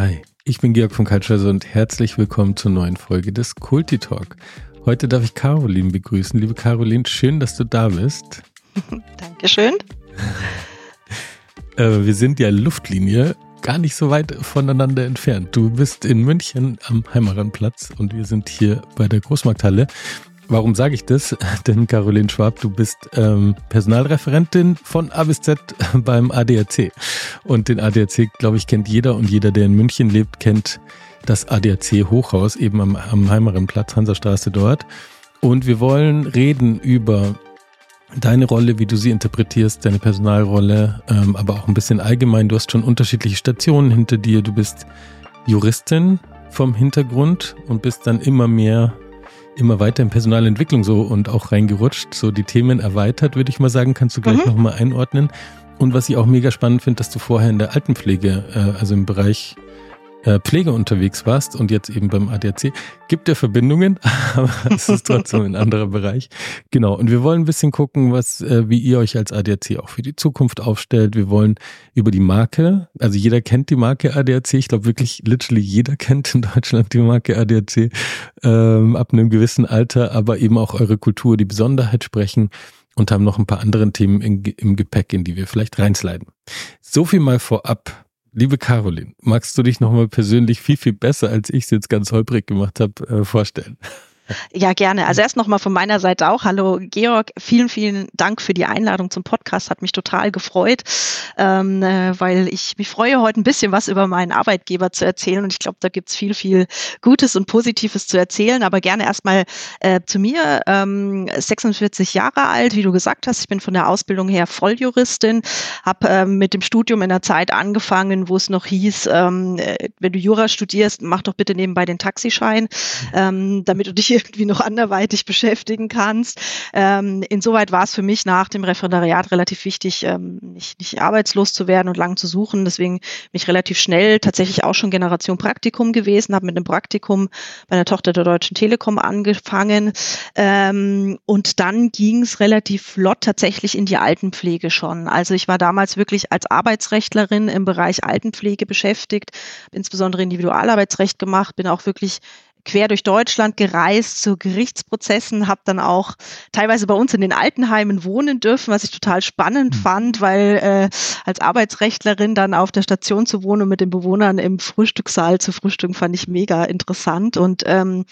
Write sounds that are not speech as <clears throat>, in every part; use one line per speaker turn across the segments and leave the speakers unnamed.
Hi, ich bin Georg von Kaltscheiser und herzlich willkommen zur neuen Folge des Kulti Talk. Heute darf ich Caroline begrüßen. Liebe Caroline, schön, dass du da bist. <laughs>
Dankeschön.
äh, wir sind ja Luftlinie gar nicht so weit voneinander entfernt. Du bist in München am Heimaranplatz und wir sind hier bei der Großmarkthalle. Warum sage ich das? <laughs> Denn Caroline Schwab, du bist ähm, Personalreferentin von A bis Z beim ADAC. Und den ADAC, glaube ich, kennt jeder und jeder, der in München lebt, kennt das ADAC Hochhaus eben am, am Heimarenplatz, Hansastraße dort. Und wir wollen reden über deine Rolle, wie du sie interpretierst, deine Personalrolle, ähm, aber auch ein bisschen allgemein. Du hast schon unterschiedliche Stationen hinter dir. Du bist Juristin vom Hintergrund und bist dann immer mehr immer weiter in Personalentwicklung so und auch reingerutscht, so die Themen erweitert, würde ich mal sagen. Kannst du gleich mhm. nochmal einordnen. Und was ich auch mega spannend finde, dass du vorher in der Altenpflege, äh, also im Bereich Pflege unterwegs warst und jetzt eben beim ADAC. Gibt ja Verbindungen, <laughs> aber es ist trotzdem ein anderer Bereich. Genau. Und wir wollen ein bisschen gucken, was, äh, wie ihr euch als ADAC auch für die Zukunft aufstellt. Wir wollen über die Marke, also jeder kennt die Marke ADAC. Ich glaube wirklich, literally jeder kennt in Deutschland die Marke ADAC ähm, ab einem gewissen Alter, aber eben auch eure Kultur, die Besonderheit sprechen und haben noch ein paar andere Themen in, im Gepäck, in die wir vielleicht reinsliden. So viel mal vorab. Liebe Caroline, magst du dich nochmal persönlich viel, viel besser, als ich es jetzt ganz holprig gemacht habe, äh, vorstellen?
Ja, gerne. Also erst nochmal von meiner Seite auch. Hallo Georg, vielen, vielen Dank für die Einladung zum Podcast. Hat mich total gefreut, ähm, äh, weil ich mich freue, heute ein bisschen was über meinen Arbeitgeber zu erzählen. Und ich glaube, da gibt's viel, viel Gutes und Positives zu erzählen. Aber gerne erstmal äh, zu mir. Ähm, 46 Jahre alt, wie du gesagt hast. Ich bin von der Ausbildung her Volljuristin, habe ähm, mit dem Studium in der Zeit angefangen, wo es noch hieß, ähm, äh, wenn du Jura studierst, mach doch bitte nebenbei den Taxischein, ähm, damit du dich irgendwie noch anderweitig beschäftigen kannst. Ähm, insoweit war es für mich nach dem Referendariat relativ wichtig, ähm, nicht, nicht arbeitslos zu werden und lang zu suchen. Deswegen mich relativ schnell tatsächlich auch schon Generation Praktikum gewesen, habe mit einem Praktikum bei der Tochter der Deutschen Telekom angefangen. Ähm, und dann ging es relativ flott tatsächlich in die Altenpflege schon. Also ich war damals wirklich als Arbeitsrechtlerin im Bereich Altenpflege beschäftigt, insbesondere Individualarbeitsrecht gemacht, bin auch wirklich quer durch Deutschland gereist zu Gerichtsprozessen, habe dann auch teilweise bei uns in den Altenheimen wohnen dürfen, was ich total spannend mhm. fand, weil äh, als Arbeitsrechtlerin dann auf der Station zu wohnen und mit den Bewohnern im Frühstückssaal zu frühstücken, fand ich mega interessant. Und ähm,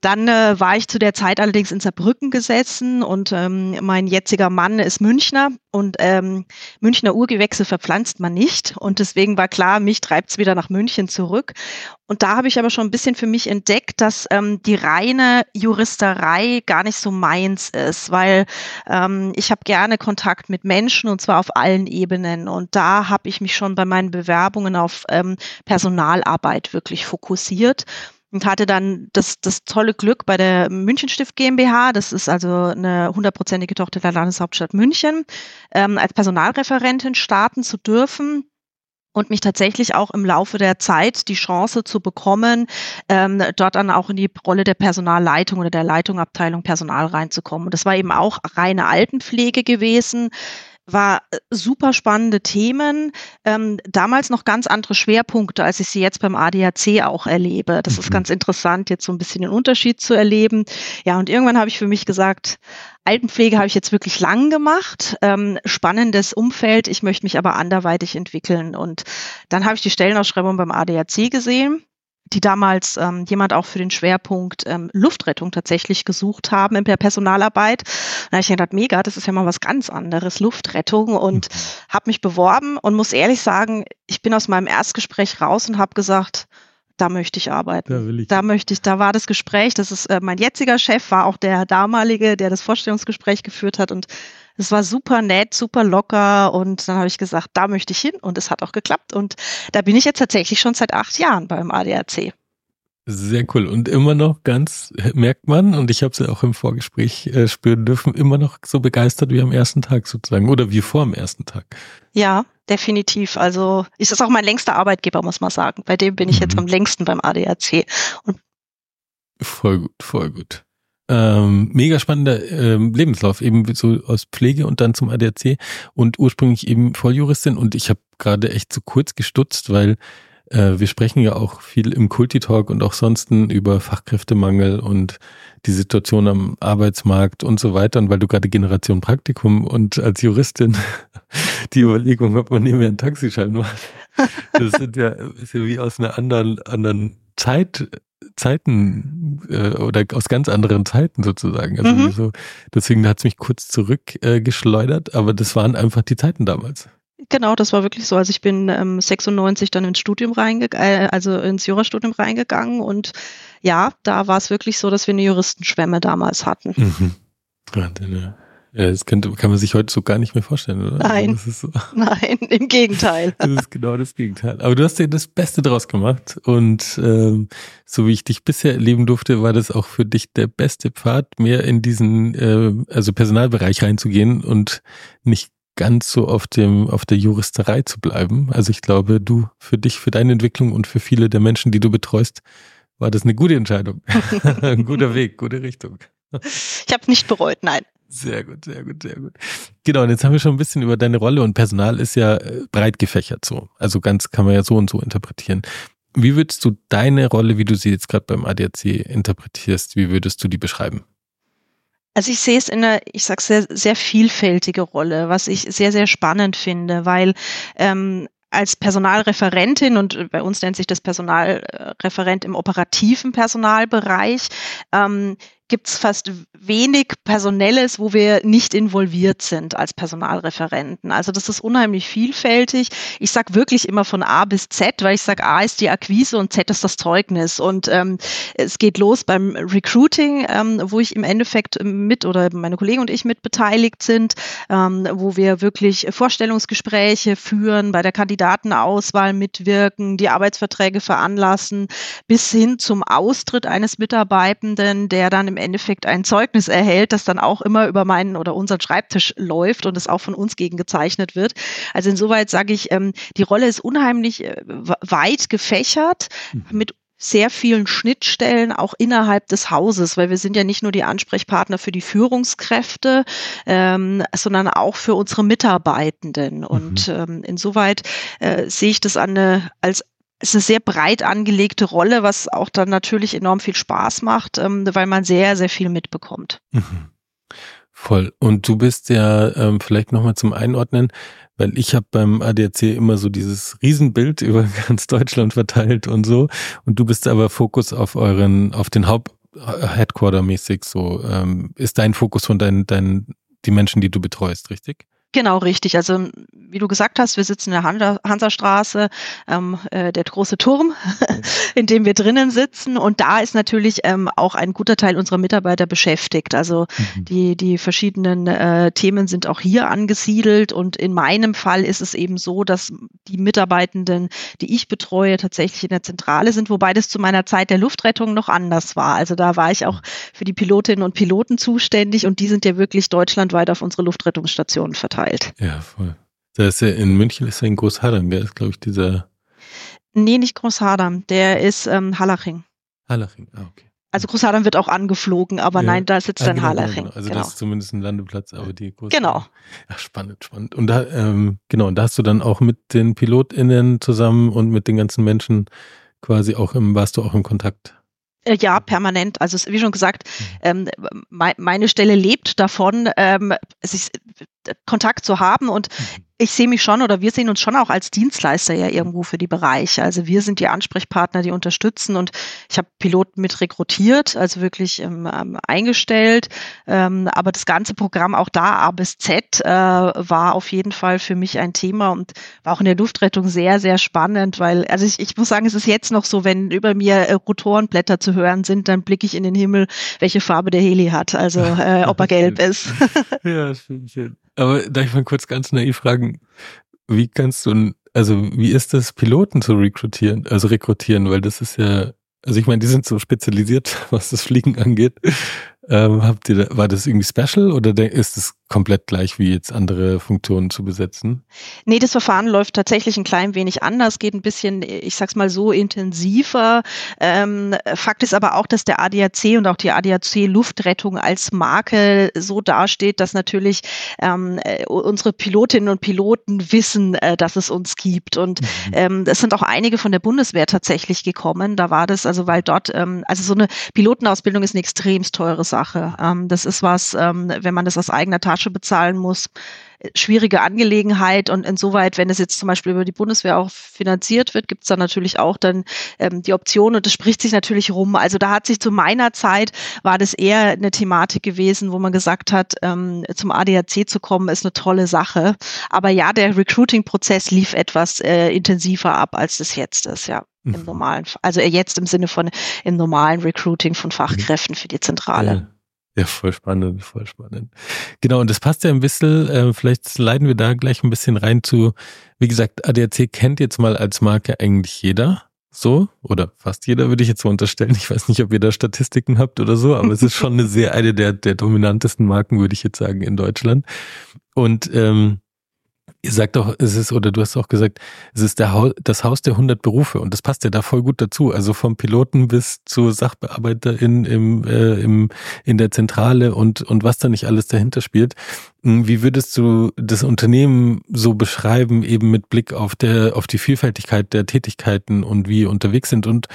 dann äh, war ich zu der Zeit allerdings in Saarbrücken gesessen und ähm, mein jetziger Mann ist Münchner und ähm, Münchner Urgewächse verpflanzt man nicht. Und deswegen war klar, mich treibt's wieder nach München zurück. Und da habe ich aber schon ein bisschen für mich entdeckt, dass ähm, die reine Juristerei gar nicht so meins ist, weil ähm, ich habe gerne Kontakt mit Menschen und zwar auf allen Ebenen. Und da habe ich mich schon bei meinen Bewerbungen auf ähm, Personalarbeit wirklich fokussiert und hatte dann das, das tolle Glück bei der Münchenstift GmbH, das ist also eine hundertprozentige Tochter der Landeshauptstadt München, ähm, als Personalreferentin starten zu dürfen und mich tatsächlich auch im Laufe der Zeit die Chance zu bekommen, ähm, dort dann auch in die Rolle der Personalleitung oder der Leitungabteilung Personal reinzukommen. Und das war eben auch reine Altenpflege gewesen war äh, super spannende Themen. Ähm, damals noch ganz andere Schwerpunkte, als ich sie jetzt beim ADAC auch erlebe. Das mhm. ist ganz interessant, jetzt so ein bisschen den Unterschied zu erleben. Ja, und irgendwann habe ich für mich gesagt, Altenpflege habe ich jetzt wirklich lang gemacht. Ähm, spannendes Umfeld. Ich möchte mich aber anderweitig entwickeln. Und dann habe ich die Stellenausschreibung beim ADAC gesehen die damals ähm, jemand auch für den Schwerpunkt ähm, Luftrettung tatsächlich gesucht haben in der Personalarbeit. Da habe ich gedacht, mega, das ist ja mal was ganz anderes, Luftrettung und mhm. habe mich beworben und muss ehrlich sagen, ich bin aus meinem Erstgespräch raus und habe gesagt, da möchte ich arbeiten. Da, ich. da möchte ich, da war das Gespräch, das ist äh, mein jetziger Chef, war auch der damalige, der das Vorstellungsgespräch geführt hat und es war super nett, super locker und dann habe ich gesagt, da möchte ich hin und es hat auch geklappt und da bin ich jetzt tatsächlich schon seit acht Jahren beim ADAC.
Sehr cool. Und immer noch ganz, merkt man, und ich habe es ja auch im Vorgespräch äh, spüren dürfen, immer noch so begeistert wie am ersten Tag sozusagen oder wie vor dem ersten Tag.
Ja, definitiv. Also ist es auch mein längster Arbeitgeber, muss man sagen. Bei dem bin ich mhm. jetzt am längsten beim ADAC. Und
voll gut, voll gut. Ähm, mega spannender ähm, Lebenslauf, eben so aus Pflege und dann zum ADAC und ursprünglich eben Volljuristin und ich habe gerade echt zu kurz gestutzt, weil Äh, wir sprechen ja auch viel im Kulti-Talk und auch sonst über Fachkräftemangel und die Situation am Arbeitsmarkt und so weiter. Und weil du gerade Generation Praktikum und als Juristin <laughs> die Überlegung, ob man mehr einen Taxischein macht, das sind ja, ist ja wie aus einer anderen, anderen Zeit, Zeiten äh, oder aus ganz anderen Zeiten sozusagen. Also mhm. so, deswegen hat es mich kurz zurückgeschleudert, äh, aber das waren einfach die Zeiten damals.
Genau, das war wirklich so. Also ich bin ähm, 96 dann ins Studium reingegangen, äh, also ins Jurastudium reingegangen und ja, da war es wirklich so, dass wir eine Juristenschwemme damals hatten. Mhm.
Wahnsinn, ja. Ja, das könnte, kann man sich heute so gar nicht mehr vorstellen, oder?
Nein. So. <laughs> Nein, im Gegenteil.
Das ist genau das Gegenteil. Aber du hast dir das Beste draus gemacht und ähm, so wie ich dich bisher erleben durfte, war das auch für dich der beste Pfad, mehr in diesen äh, also Personalbereich reinzugehen und nicht ganz so auf dem auf der Juristerei zu bleiben. Also ich glaube, du für dich, für deine Entwicklung und für viele der Menschen, die du betreust, war das eine gute Entscheidung. <laughs> Ein guter Weg, gute Richtung.
Ich habe nicht bereut, nein.
Sehr gut, sehr gut, sehr gut. Genau, und jetzt haben wir schon ein bisschen über deine Rolle und Personal ist ja äh, breit gefächert so. Also ganz kann man ja so und so interpretieren. Wie würdest du deine Rolle, wie du sie jetzt gerade beim ADAC interpretierst, wie würdest du die beschreiben?
Also ich sehe es in einer, ich sage sehr, sehr vielfältige Rolle, was ich sehr, sehr spannend finde, weil ähm, als Personalreferentin und bei uns nennt sich das Personalreferent im operativen Personalbereich, ähm, gibt es fast wenig Personelles, wo wir nicht involviert sind als Personalreferenten. Also das ist unheimlich vielfältig. Ich sage wirklich immer von A bis Z, weil ich sage, A ist die Akquise und Z ist das Zeugnis. Und ähm, es geht los beim Recruiting, ähm, wo ich im Endeffekt mit oder meine Kollegen und ich mit beteiligt sind, ähm, wo wir wirklich Vorstellungsgespräche führen, bei der Kandidatenauswahl mitwirken, die Arbeitsverträge veranlassen, bis hin zum Austritt eines Mitarbeitenden, der dann im Endeffekt ein Zeugnis erhält, das dann auch immer über meinen oder unseren Schreibtisch läuft und es auch von uns gegengezeichnet wird. Also insoweit sage ich, ähm, die Rolle ist unheimlich äh, weit gefächert mhm. mit sehr vielen Schnittstellen auch innerhalb des Hauses, weil wir sind ja nicht nur die Ansprechpartner für die Führungskräfte, ähm, sondern auch für unsere Mitarbeitenden. Und mhm. ähm, insoweit äh, sehe ich das an als ist eine sehr breit angelegte Rolle, was auch dann natürlich enorm viel Spaß macht, ähm, weil man sehr, sehr viel mitbekommt. Mhm.
Voll. Und du bist ja ähm, vielleicht nochmal zum Einordnen, weil ich habe beim ADAC immer so dieses Riesenbild <laughs> über ganz Deutschland verteilt und so. Und du bist aber Fokus auf euren, auf den Haupt Headquarter mäßig so. Ähm, ist dein Fokus von deinen, deinen, die Menschen, die du betreust, richtig?
Genau, richtig. Also wie du gesagt hast, wir sitzen in der Hansastraße, ähm, äh, der große Turm, <laughs> in dem wir drinnen sitzen. Und da ist natürlich ähm, auch ein guter Teil unserer Mitarbeiter beschäftigt. Also mhm. die, die verschiedenen äh, Themen sind auch hier angesiedelt. Und in meinem Fall ist es eben so, dass die Mitarbeitenden, die ich betreue, tatsächlich in der Zentrale sind, wobei das zu meiner Zeit der Luftrettung noch anders war. Also da war ich auch für die Pilotinnen und Piloten zuständig und die sind ja wirklich deutschlandweit auf unsere Luftrettungsstationen verteilt verteilt.
Ja, voll. Da ist ja in München ist ja in Großhadern, der ist, glaube ich, dieser.
Nee, nicht Großhadern, der ist ähm, Hallaching.
Hallaching, ah, okay.
Also Großhadern wird auch angeflogen, aber ja. nein, da sitzt ah, dann genau, Hallaching.
Genau. Also genau. das ist zumindest ein Landeplatz, aber die
Großhadern. Genau.
Ja, spannend, spannend. Und da, ähm, genau, und da hast du dann auch mit den PilotInnen zusammen und mit den ganzen Menschen quasi auch im, warst du auch im Kontakt?
Äh, ja, permanent. Also wie schon gesagt, mhm. ähm, meine Stelle lebt davon, ähm, sich, Kontakt zu haben und mhm ich sehe mich schon oder wir sehen uns schon auch als Dienstleister ja irgendwo für die Bereiche. Also wir sind die Ansprechpartner, die unterstützen und ich habe Piloten mit rekrutiert, also wirklich ähm, ähm, eingestellt. Ähm, aber das ganze Programm auch da A bis Z äh, war auf jeden Fall für mich ein Thema und war auch in der Luftrettung sehr, sehr spannend, weil, also ich, ich muss sagen, es ist jetzt noch so, wenn über mir äh, Rotorenblätter zu hören sind, dann blicke ich in den Himmel, welche Farbe der Heli hat, also äh, ob er <laughs> gelb ist.
ja, <laughs> schön, schön. Aber darf ich mal kurz ganz naiv fragen, wie kannst du, also wie ist das, Piloten zu rekrutieren, also rekrutieren, weil das ist ja, also ich meine, die sind so spezialisiert, <laughs> was das Fliegen angeht. Ähm, habt ihr da, war das irgendwie special oder ist es komplett gleich wie jetzt andere Funktionen zu besetzen?
Nee, das Verfahren läuft tatsächlich ein klein wenig anders, geht ein bisschen, ich sag's mal so, intensiver. Ähm, Fakt ist aber auch, dass der ADAC und auch die ADAC Luftrettung als Marke so dasteht, dass natürlich ähm, äh, unsere Pilotinnen und Piloten wissen, äh, dass es uns gibt. Und mhm. ähm, es sind auch einige von der Bundeswehr tatsächlich gekommen. Da war das, also weil dort, ähm, also so eine Pilotenausbildung ist eine extremst teure Sache. Ähm, das ist was, ähm, wenn man das aus eigener Tasche bezahlen muss. Schwierige Angelegenheit und insoweit, wenn es jetzt zum Beispiel über die Bundeswehr auch finanziert wird, gibt es da natürlich auch dann ähm, die Option und das spricht sich natürlich rum. Also da hat sich zu meiner Zeit war das eher eine Thematik gewesen, wo man gesagt hat, ähm, zum ADAC zu kommen ist eine tolle Sache. Aber ja, der Recruiting-Prozess lief etwas äh, intensiver ab, als das jetzt ist, ja im mhm. normalen, also jetzt im Sinne von im normalen Recruiting von Fachkräften für die Zentrale.
Ja, voll spannend, voll spannend. Genau, und das passt ja ein bisschen, äh, vielleicht leiten wir da gleich ein bisschen rein zu, wie gesagt, ADAC kennt jetzt mal als Marke eigentlich jeder, so, oder fast jeder würde ich jetzt so unterstellen. Ich weiß nicht, ob ihr da Statistiken habt oder so, aber es ist <laughs> schon eine sehr, eine der, der dominantesten Marken, würde ich jetzt sagen, in Deutschland. Und ähm, Ihr sagt doch, es ist, oder du hast auch gesagt, es ist der Haus, das Haus der 100 Berufe und das passt ja da voll gut dazu. Also vom Piloten bis zur Sachbearbeiterin im, äh, im, in der Zentrale und, und was da nicht alles dahinter spielt. Hm, wie würdest du das Unternehmen so beschreiben, eben mit Blick auf der, auf die Vielfältigkeit der Tätigkeiten und wie ihr unterwegs sind und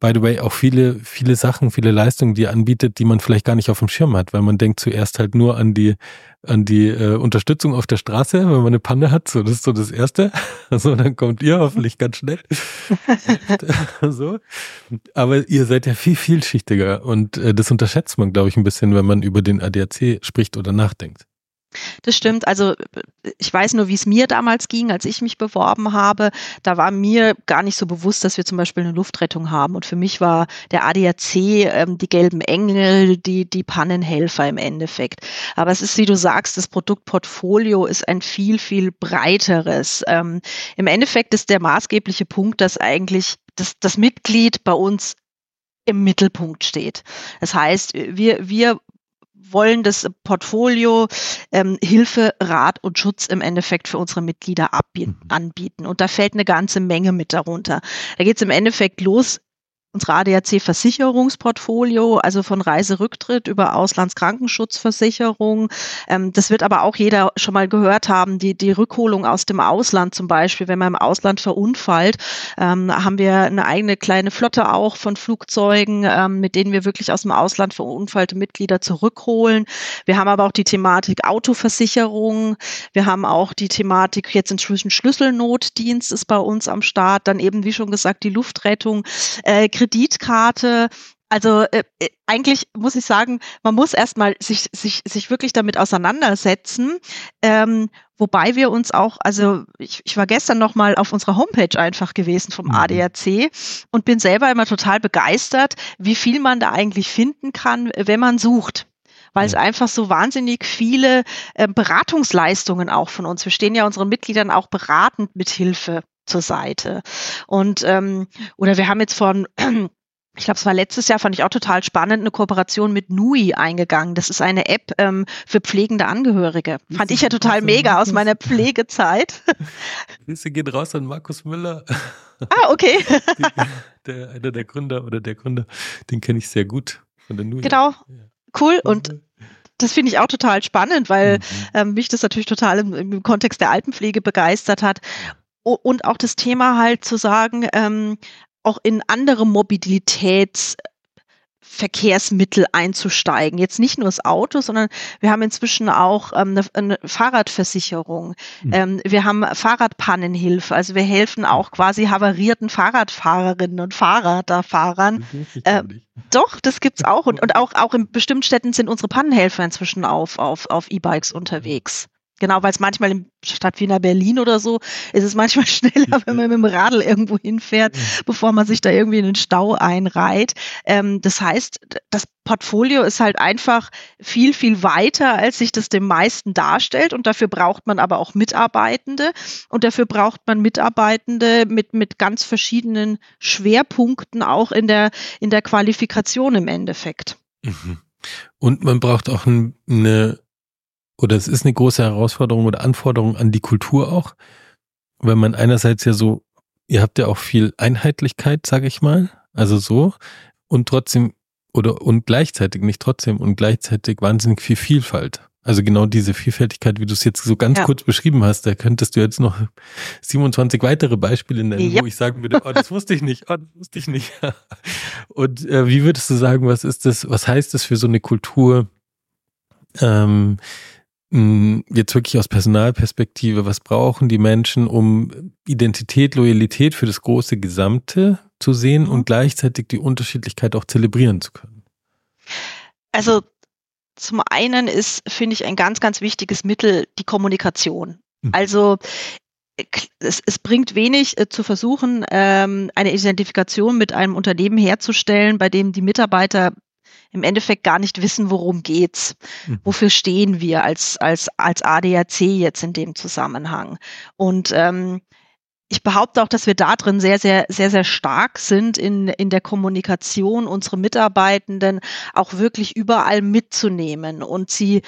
by the way, auch viele, viele Sachen, viele Leistungen, die er anbietet, die man vielleicht gar nicht auf dem Schirm hat, weil man denkt zuerst halt nur an die, an die äh, Unterstützung auf der Straße, wenn man eine Panne hat. So, das ist so das Erste. <laughs> So, dann kommt ihr hoffentlich ganz schnell. <laughs> so. Aber ihr seid ja viel vielschichtiger und äh, das unterschätzt man, glaube ich, ein bisschen, wenn man über den ADAC spricht oder nachdenkt.
Das stimmt. Also ich weiß nur, wie es mir damals ging, als ich mich beworben habe. Da war mir gar nicht so bewusst, dass wir zum Beispiel eine Luftrettung haben. Und für mich war der ADAC ähm, die gelben Engel, die, die Pannenhelfer im Endeffekt. Aber es ist, wie du sagst, das Produktportfolio ist ein viel, viel breiteres. Ähm, Im Endeffekt ist der maßgebliche Punkt, dass eigentlich das, das Mitglied bei uns im Mittelpunkt steht. Das heißt, wir, wir wollen das Portfolio ähm, Hilfe, Rat und Schutz im Endeffekt für unsere Mitglieder mhm. anbieten. Und da fällt eine ganze Menge mit darunter. Da geht es im Endeffekt los unsere ADAC-Versicherungsportfolio, also von Reiserücktritt über Auslandskrankenschutzzversicherung. Ähm, das wird aber auch jeder schon mal gehört haben, die, die Rückholung aus dem Ausland zum Beispiel, wenn man im Ausland verunfallt, ähm, haben wir eine eigene kleine Flotte auch von Flugzeugen, ähm, mit denen wir wirklich aus dem Ausland verunfallte Mitglieder zurückholen. Wir haben aber auch die Thematik Autoversicherung. Wir haben auch die Thematik jetzt inzwischen Schlüsselnotdienst ist bei uns am Start. Dann eben, wie schon gesagt, die Luftrettung. Äh, Kreditkarte. Also äh, äh, eigentlich muss ich sagen, man muss erstmal sich, sich, sich wirklich damit auseinandersetzen. Ähm, wobei wir uns auch, also ich, ich war gestern noch mal auf unserer Homepage einfach gewesen vom mhm. ADAC und bin selber immer total begeistert, wie viel man da eigentlich finden kann, wenn man sucht weil es einfach so wahnsinnig viele äh, Beratungsleistungen auch von uns. Wir stehen ja unseren Mitgliedern auch beratend mit Hilfe zur Seite. Und ähm, oder wir haben jetzt von <clears throat> ich glaube, es war letztes Jahr, fand ich auch total spannend, eine Kooperation mit Nui eingegangen. Das ist eine App ähm, für pflegende Angehörige. Fand ich ja total mega aus meiner Pflegezeit. <laughs>
Grüße gehen raus an Markus Müller. <laughs>
Ah, okay.
der, einer der Gründer oder der Gründer, den kenne ich sehr gut von der Nui.
Genau. Cool. Und das finde ich auch total spannend, weil mhm. ähm, mich das natürlich total im, im Kontext der Altenpflege begeistert hat und auch das Thema halt zu sagen, ähm, auch in andere Mobilitäts Verkehrsmittel einzusteigen. Jetzt nicht nur das Auto, sondern wir haben inzwischen auch ähm, eine, eine, Fahrradversicherung. Mhm. Ähm, wir haben Fahrradpannenhilfe. Also wir helfen auch quasi havarierten Fahrradfahrerinnen und Fahrradfahrern. Äh, doch, das gibt's auch. Und, und <laughs> auch, auch in bestimmten Städten sind unsere Pannenhelfer inzwischen auf, auf, auf E-Bikes unterwegs. Genau, weil es manchmal in Stadt Wiener Berlin oder so ist es manchmal <laughs> schneller, wenn man mit dem Radl irgendwo hinfährt, bevor man sich da irgendwie in den Stau einreiht. Ähm, das heißt, das Portfolio ist halt einfach viel, viel weiter, als sich das dem meisten darstellt. Und dafür braucht man aber auch Mitarbeitende. Und dafür braucht man Mitarbeitende mit, mit ganz verschiedenen Schwerpunkten auch in der, in der Qualifikation im Endeffekt.
Mhm. Und man braucht auch eine, oder es ist eine große Herausforderung oder Anforderung an die Kultur auch, weil man einerseits ja so, ihr habt ja auch viel Einheitlichkeit, sage ich mal, also so, und trotzdem, oder und gleichzeitig, nicht trotzdem, und gleichzeitig wahnsinnig viel Vielfalt. Also genau diese Vielfältigkeit, wie du es jetzt so ganz ja. kurz beschrieben hast, da könntest du jetzt noch 27 weitere Beispiele nennen, ja. wo ich sagen würde, oh, das wusste ich nicht, oh, das wusste ich nicht. <laughs> Und äh, wie würdest du sagen, was ist das, was heißt das für so eine Kultur, ähm, jetzt wirklich aus Personalperspektive, was brauchen die Menschen, um Identität, Loyalität für das große Gesamte zu sehen mhm. und gleichzeitig die Unterschiedlichkeit auch zelebrieren zu können?
Also zum einen ist, finde ich, ein ganz, ganz wichtiges Mittel die Kommunikation. Mhm. Also es, es, bringt wenig äh, zu versuchen, ähm, eine Identifikation mit einem Unternehmen herzustellen, bei dem die Mitarbeiter im Endeffekt gar nicht wissen, worum geht's. Mhm. Wofür stehen wir als, als, als ADAC jetzt in dem Zusammenhang? Und ähm, ich behaupte auch, dass wir da drin sehr, sehr, sehr, sehr stark sind in, in der Kommunikation, unsere Mitarbeitenden auch wirklich überall mitzunehmen und sie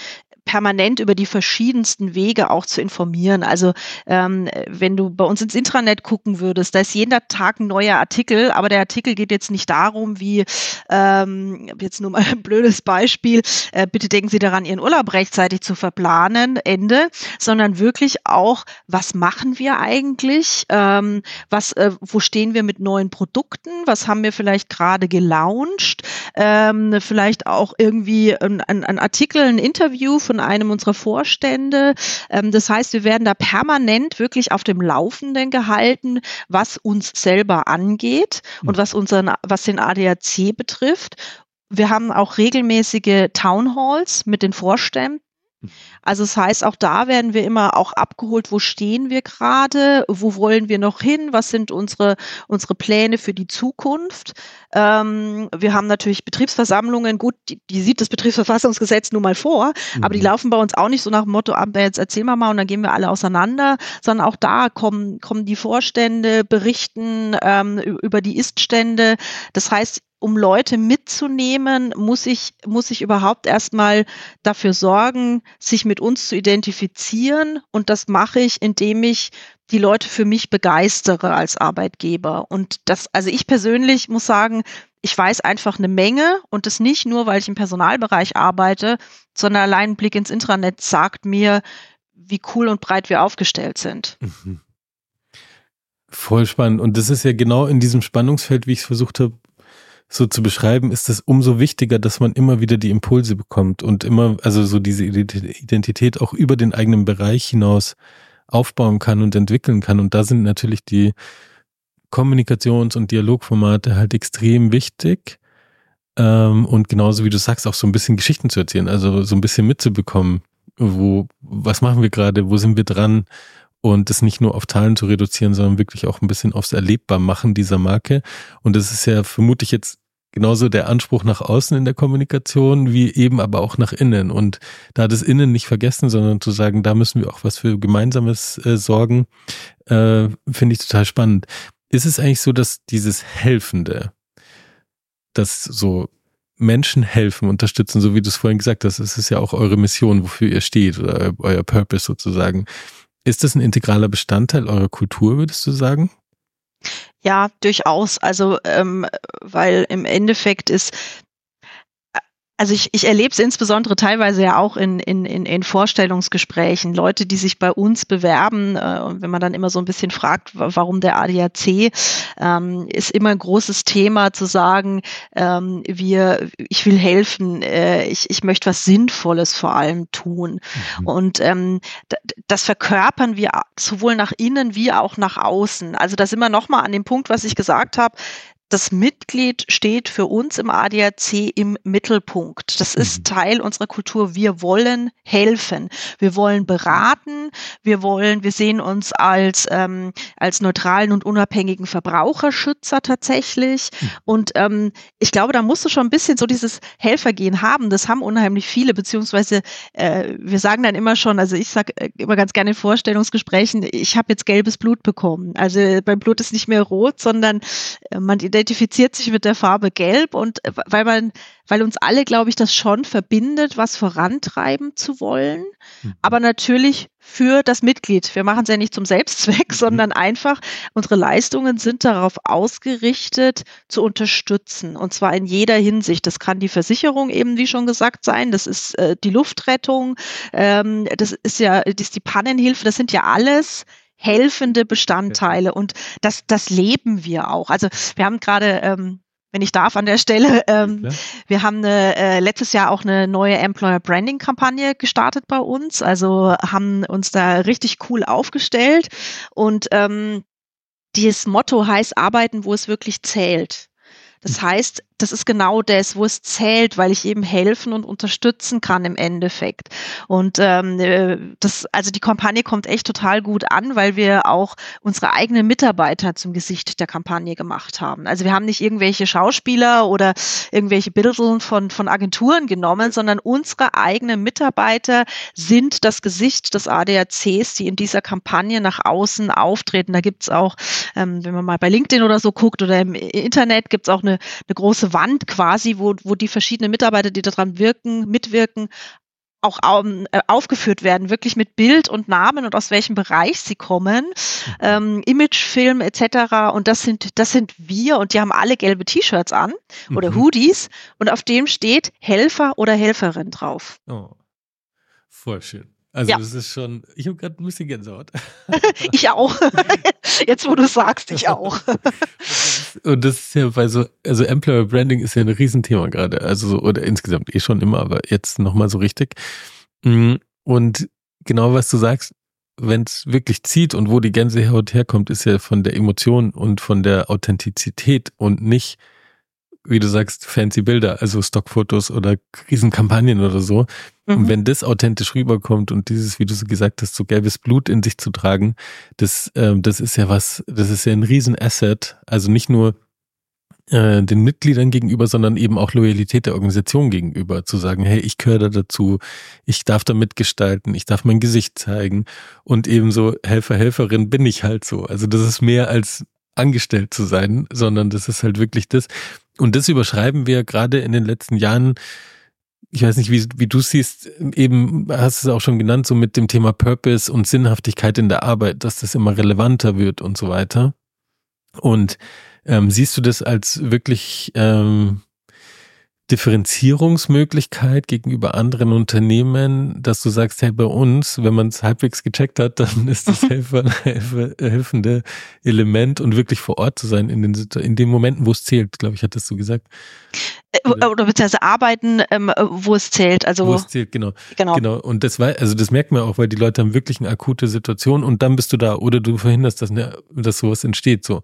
permanent über die verschiedensten Wege auch zu informieren. Also ähm, wenn du bei uns ins Intranet gucken würdest, da ist jeden Tag ein neuer Artikel, aber der Artikel geht jetzt nicht darum, wie ähm, jetzt nur mal <laughs> ein blödes Beispiel, äh, bitte denken Sie daran, Ihren Urlaub rechtzeitig zu verplanen, Ende, sondern wirklich auch, was machen wir eigentlich, ähm, was, äh, wo stehen wir mit neuen Produkten, was haben wir vielleicht gerade gelauncht, ähm, vielleicht auch irgendwie ein, ein, ein Artikel, ein Interview von einem unserer Vorstände. Ähm, das heißt, wir werden da permanent wirklich auf dem Laufenden gehalten, was uns selber angeht und was unseren, was den ADAC betrifft. Wir haben auch regelmäßige Townhalls mit den Vorständen also das heißt, auch da werden wir immer auch abgeholt, wo stehen wir gerade, wo wollen wir noch hin, was sind unsere, unsere Pläne für die Zukunft. Ähm, wir haben natürlich Betriebsversammlungen, gut, die, die, sieht das Betriebsverfassungsgesetz nun mal vor, mhm. aber die mhm. laufen bei uns auch nicht so nach dem Motto, ah, jetzt erzählen wir mal und dann gehen wir alle auseinander, sondern auch da kommen, kommen die Vorstände, berichten ähm, über die Iststände. Das heißt, um Leute mitzunehmen, muss ich, muss ich überhaupt erstmal dafür sorgen, sich mit uns zu identifizieren. Und das mache ich, indem ich die Leute für mich begeistere als Arbeitgeber. Und das, also ich persönlich muss sagen, ich weiß einfach eine Menge und das nicht nur, weil ich im Personalbereich arbeite, sondern allein ein Blick ins Intranet sagt mir, wie cool und breit wir aufgestellt sind. Mhm.
Voll spannend. Und das ist ja genau in diesem Spannungsfeld, wie ich es versucht habe, so zu beschreiben, ist es umso wichtiger, dass man immer wieder die Impulse bekommt und immer, also so diese Identität auch über den eigenen Bereich hinaus aufbauen kann und entwickeln kann. Und da sind natürlich die Kommunikations- und Dialogformate halt extrem wichtig. Ähm, und genauso wie du sagst, auch so ein bisschen Geschichten zu erzählen, also so ein bisschen mitzubekommen, wo, was machen wir gerade, wo sind wir dran, und das nicht nur auf Zahlen zu reduzieren, sondern wirklich auch ein bisschen aufs Erlebbar machen dieser Marke. Und das ist ja vermutlich jetzt genauso der Anspruch nach außen in der Kommunikation, wie eben aber auch nach innen. Und da das Innen nicht vergessen, sondern zu sagen, da müssen wir auch was für Gemeinsames äh, sorgen, äh, finde ich total spannend. Ist es eigentlich so, dass dieses Helfende, dass so Menschen helfen, unterstützen, so wie du es vorhin gesagt hast, es ist ja auch eure Mission, wofür ihr steht oder euer Purpose sozusagen. Ist das ein integraler Bestandteil eurer Kultur, würdest du sagen?
Ja, durchaus. Also, ähm, weil im Endeffekt ist also ich, ich erlebe es insbesondere teilweise ja auch in, in, in, in Vorstellungsgesprächen. Leute, die sich bei uns bewerben, äh, und wenn man dann immer so ein bisschen fragt, warum der ADAC, ähm, ist immer ein großes Thema zu sagen, ähm, wir, ich will helfen, äh, ich, ich möchte was Sinnvolles vor allem tun. Mhm. Und ähm, das verkörpern wir sowohl nach innen wie auch nach außen. Also da sind wir nochmal an dem Punkt, was ich gesagt habe, das Mitglied steht für uns im ADAC im Mittelpunkt. Das ist mhm. Teil unserer Kultur. Wir wollen helfen. Wir wollen beraten. Wir wollen, wir sehen uns als, ähm, als neutralen und unabhängigen Verbraucherschützer tatsächlich. Mhm. Und ähm, ich glaube, da musst du schon ein bisschen so dieses Helfergehen haben. Das haben unheimlich viele, beziehungsweise äh, wir sagen dann immer schon, also ich sage äh, immer ganz gerne in Vorstellungsgesprächen, ich habe jetzt gelbes Blut bekommen. Also beim Blut ist nicht mehr rot, sondern äh, man identifiziert identifiziert lustig mit der Farbe Gelb und äh, weil man, weil uns alle, glaube ich, das schon verbindet, was vorantreiben zu wollen, mhm. aber natürlich für das Mitglied. Wir machen es ja nicht zum Selbstzweck, mhm. sondern einfach, unsere Leistungen sind darauf ausgerichtet, zu unterstützen. Und zwar in jeder Hinsicht. Das kann die Versicherung eben, wie schon gesagt, sein. Das ist äh, die Luftrettung. Ähm, das ist ja, das ist die Pannenhilfe. Das sind ja alles helfende Bestandteile und das, das leben wir auch. Also wir haben gerade ähm, wenn ich darf an der Stelle. <laughs> Ähm, wir haben eine, äh, letztes Jahr auch eine neue Employer Branding Kampagne gestartet bei uns. Also haben uns da richtig cool aufgestellt und ähm, dieses Motto heißt arbeiten, wo es wirklich zählt. Das heißt, das ist genau das, wo es zählt, weil ich eben helfen und unterstützen kann im Endeffekt. Und ähm, äh, das, also die Kampagne kommt echt total gut an, weil wir auch unsere eigenen Mitarbeiter zum Gesicht der Kampagne gemacht haben. Also wir haben nicht irgendwelche Schauspieler oder irgendwelche Bilder von, von Agenturen genommen, sondern unsere eigenen Mitarbeiter sind das Gesicht des ADACs, die in dieser Kampagne nach außen auftreten. Da gibt's auch, ähm, wenn man mal bei LinkedIn oder so guckt oder im Internet, gibt's auch eine, eine große Wand quasi, wo, wo die verschiedenen Mitarbeiter, die daran wirken, mitwirken, auch ähm, aufgeführt werden, wirklich mit Bild und Namen und aus welchem Bereich sie kommen, mhm. ähm, Imagefilm etc. Und das sind das sind wir und die haben alle gelbe T-Shirts an oder mhm. Hoodies und auf dem steht Helfer oder Helferin drauf. Oh,
voll schön. Also ja. das ist schon, ich habe gerade ein bisschen Gänsehaut. <laughs>
ich auch. <laughs> <laughs> Jetzt, wo du sagst, ich auch.
Und das ist ja bei so, also Employer Branding ist ja ein Riesenthema gerade. Also so, oder insgesamt eh schon immer, aber jetzt nochmal so richtig. Mm, und genau was du sagst, wenn es wirklich zieht und wo die Gänsehaut herkommt, ist ja von der Emotion und von der Authentizität und nicht wie du sagst, fancy Bilder, also Stockfotos oder Riesenkampagnen oder so. Mhm. Und wenn das authentisch rüberkommt und dieses, wie du so gesagt hast, so gelbes Blut in sich zu tragen, das, ähm, das ist ja was, das ist ja ein Riesenasset. Also nicht nur äh, den Mitgliedern gegenüber, sondern eben auch Loyalität der Organisation gegenüber, zu sagen, hey, ich gehöre da dazu, ich darf da mitgestalten, ich darf mein Gesicht zeigen und ebenso Helfer, Helferin bin ich halt so. Also das ist mehr als angestellt zu sein, sondern das ist halt wirklich das. Und das überschreiben wir gerade in den letzten Jahren. Ich weiß nicht, wie, wie du siehst, eben hast du es auch schon genannt, so mit dem Thema Purpose und Sinnhaftigkeit in der Arbeit, dass das immer relevanter wird und so weiter. Und ähm, siehst du das als wirklich ähm, Differenzierungsmöglichkeit gegenüber anderen Unternehmen, dass du sagst, hey, bei uns, wenn man es halbwegs gecheckt hat, dann <laughs> ist das Helfer, Helfer, helfende Element und wirklich vor Ort zu sein in den, in den Momenten, wo es zählt, glaube ich, hattest du gesagt.
Äh, oder, beziehungsweise arbeiten, ähm, wo es zählt. Also
wo es zählt, genau. Genau. genau. Und das war, also das merkt man auch, weil die Leute haben wirklich eine akute Situation und dann bist du da oder du verhinderst, dass, ne, dass sowas entsteht. So.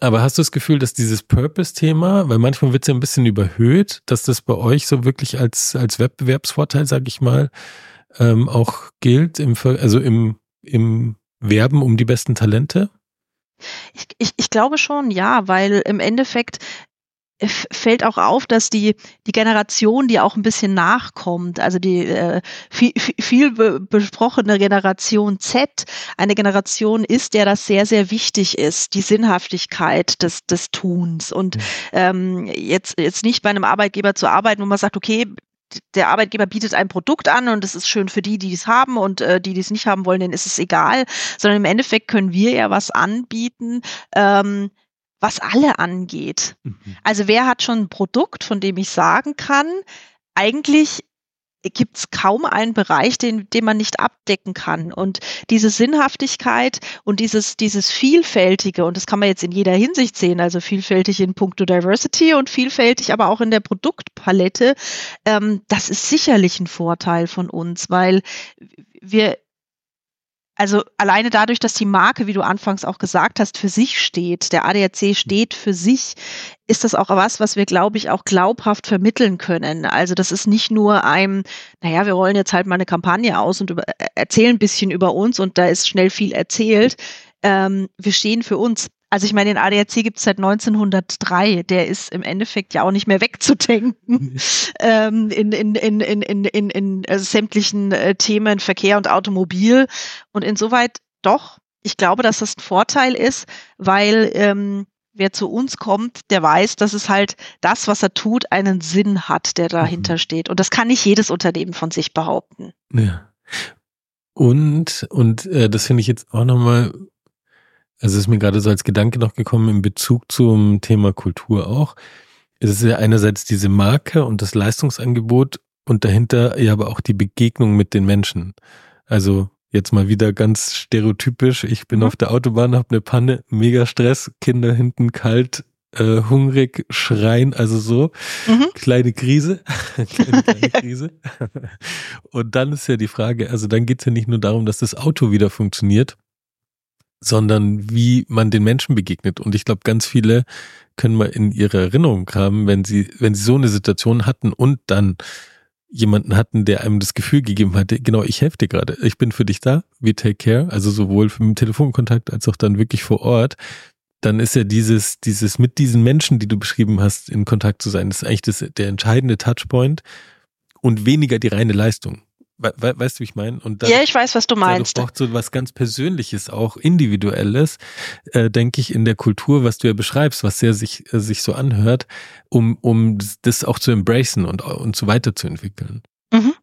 Aber hast du das Gefühl, dass dieses Purpose-Thema, weil manchmal wird es ja ein bisschen überhöht, dass das bei euch so wirklich als, als Wettbewerbsvorteil, sag ich mal, ähm, auch gilt, im, also im, im Werben um die besten Talente?
Ich, ich, ich glaube schon, ja, weil im Endeffekt fällt auch auf, dass die, die Generation, die auch ein bisschen nachkommt, also die äh, viel, viel besprochene Generation Z, eine Generation ist, der das sehr, sehr wichtig ist, die Sinnhaftigkeit des, des Tuns. Und mhm. ähm, jetzt, jetzt nicht bei einem Arbeitgeber zu arbeiten, wo man sagt, okay, der Arbeitgeber bietet ein Produkt an und es ist schön für die, die es haben und äh, die, die es nicht haben wollen, denen ist es egal, sondern im Endeffekt können wir ja was anbieten, ähm, was alle angeht. Mhm. Also wer hat schon ein Produkt, von dem ich sagen kann, eigentlich gibt es kaum einen Bereich, den, den man nicht abdecken kann. Und diese Sinnhaftigkeit und dieses, dieses Vielfältige, und das kann man jetzt in jeder Hinsicht sehen, also vielfältig in puncto Diversity und vielfältig aber auch in der Produktpalette, ähm, das ist sicherlich ein Vorteil von uns, weil wir also alleine dadurch, dass die Marke, wie du anfangs auch gesagt hast, für sich steht, der ADAC steht für sich, ist das auch was, was wir, glaube ich, auch glaubhaft vermitteln können. Also das ist nicht nur ein, naja, wir rollen jetzt halt mal eine Kampagne aus und über, äh, erzählen ein bisschen über uns und da ist schnell viel erzählt. Ähm, wir stehen für uns. Also ich meine, den ADAC gibt es seit 1903. Der ist im Endeffekt ja auch nicht mehr wegzudenken <laughs> ähm, in, in, in, in, in, in, in äh, sämtlichen äh, Themen Verkehr und Automobil. Und insoweit doch, ich glaube, dass das ein Vorteil ist, weil ähm, wer zu uns kommt, der weiß, dass es halt das, was er tut, einen Sinn hat, der dahinter mhm. steht. Und das kann nicht jedes Unternehmen von sich behaupten.
Ja. Und, und äh, das finde ich jetzt auch nochmal, also ist mir gerade so als Gedanke noch gekommen in Bezug zum Thema Kultur auch. Es ist ja einerseits diese Marke und das Leistungsangebot und dahinter ja aber auch die Begegnung mit den Menschen. Also jetzt mal wieder ganz stereotypisch. Ich bin mhm. auf der Autobahn, habe eine Panne, mega Stress, Kinder hinten kalt, äh, hungrig, schreien, also so. Mhm. Kleine Krise. <laughs> kleine, kleine <laughs> Krise. Und dann ist ja die Frage, also dann geht's ja nicht nur darum, dass das Auto wieder funktioniert, sondern wie man den Menschen begegnet. Und ich glaube, ganz viele können mal in ihre Erinnerung haben, wenn sie, wenn sie so eine Situation hatten und dann jemanden hatten, der einem das Gefühl gegeben hatte, genau, ich helfe dir gerade, ich bin für dich da, we take care, also sowohl für den Telefonkontakt als auch dann wirklich vor Ort, dann ist ja dieses, dieses mit diesen Menschen, die du beschrieben hast, in Kontakt zu sein, das ist eigentlich das, der entscheidende Touchpoint und weniger die reine Leistung. We weißt du, wie ich meine?
Und dann, ja, ich weiß, was du meinst.
braucht so was ganz Persönliches, auch Individuelles, äh, denke ich, in der Kultur, was du ja beschreibst, was sehr sich, äh, sich so anhört, um, um das auch zu embracen und, und so weiterzuentwickeln. Mhm.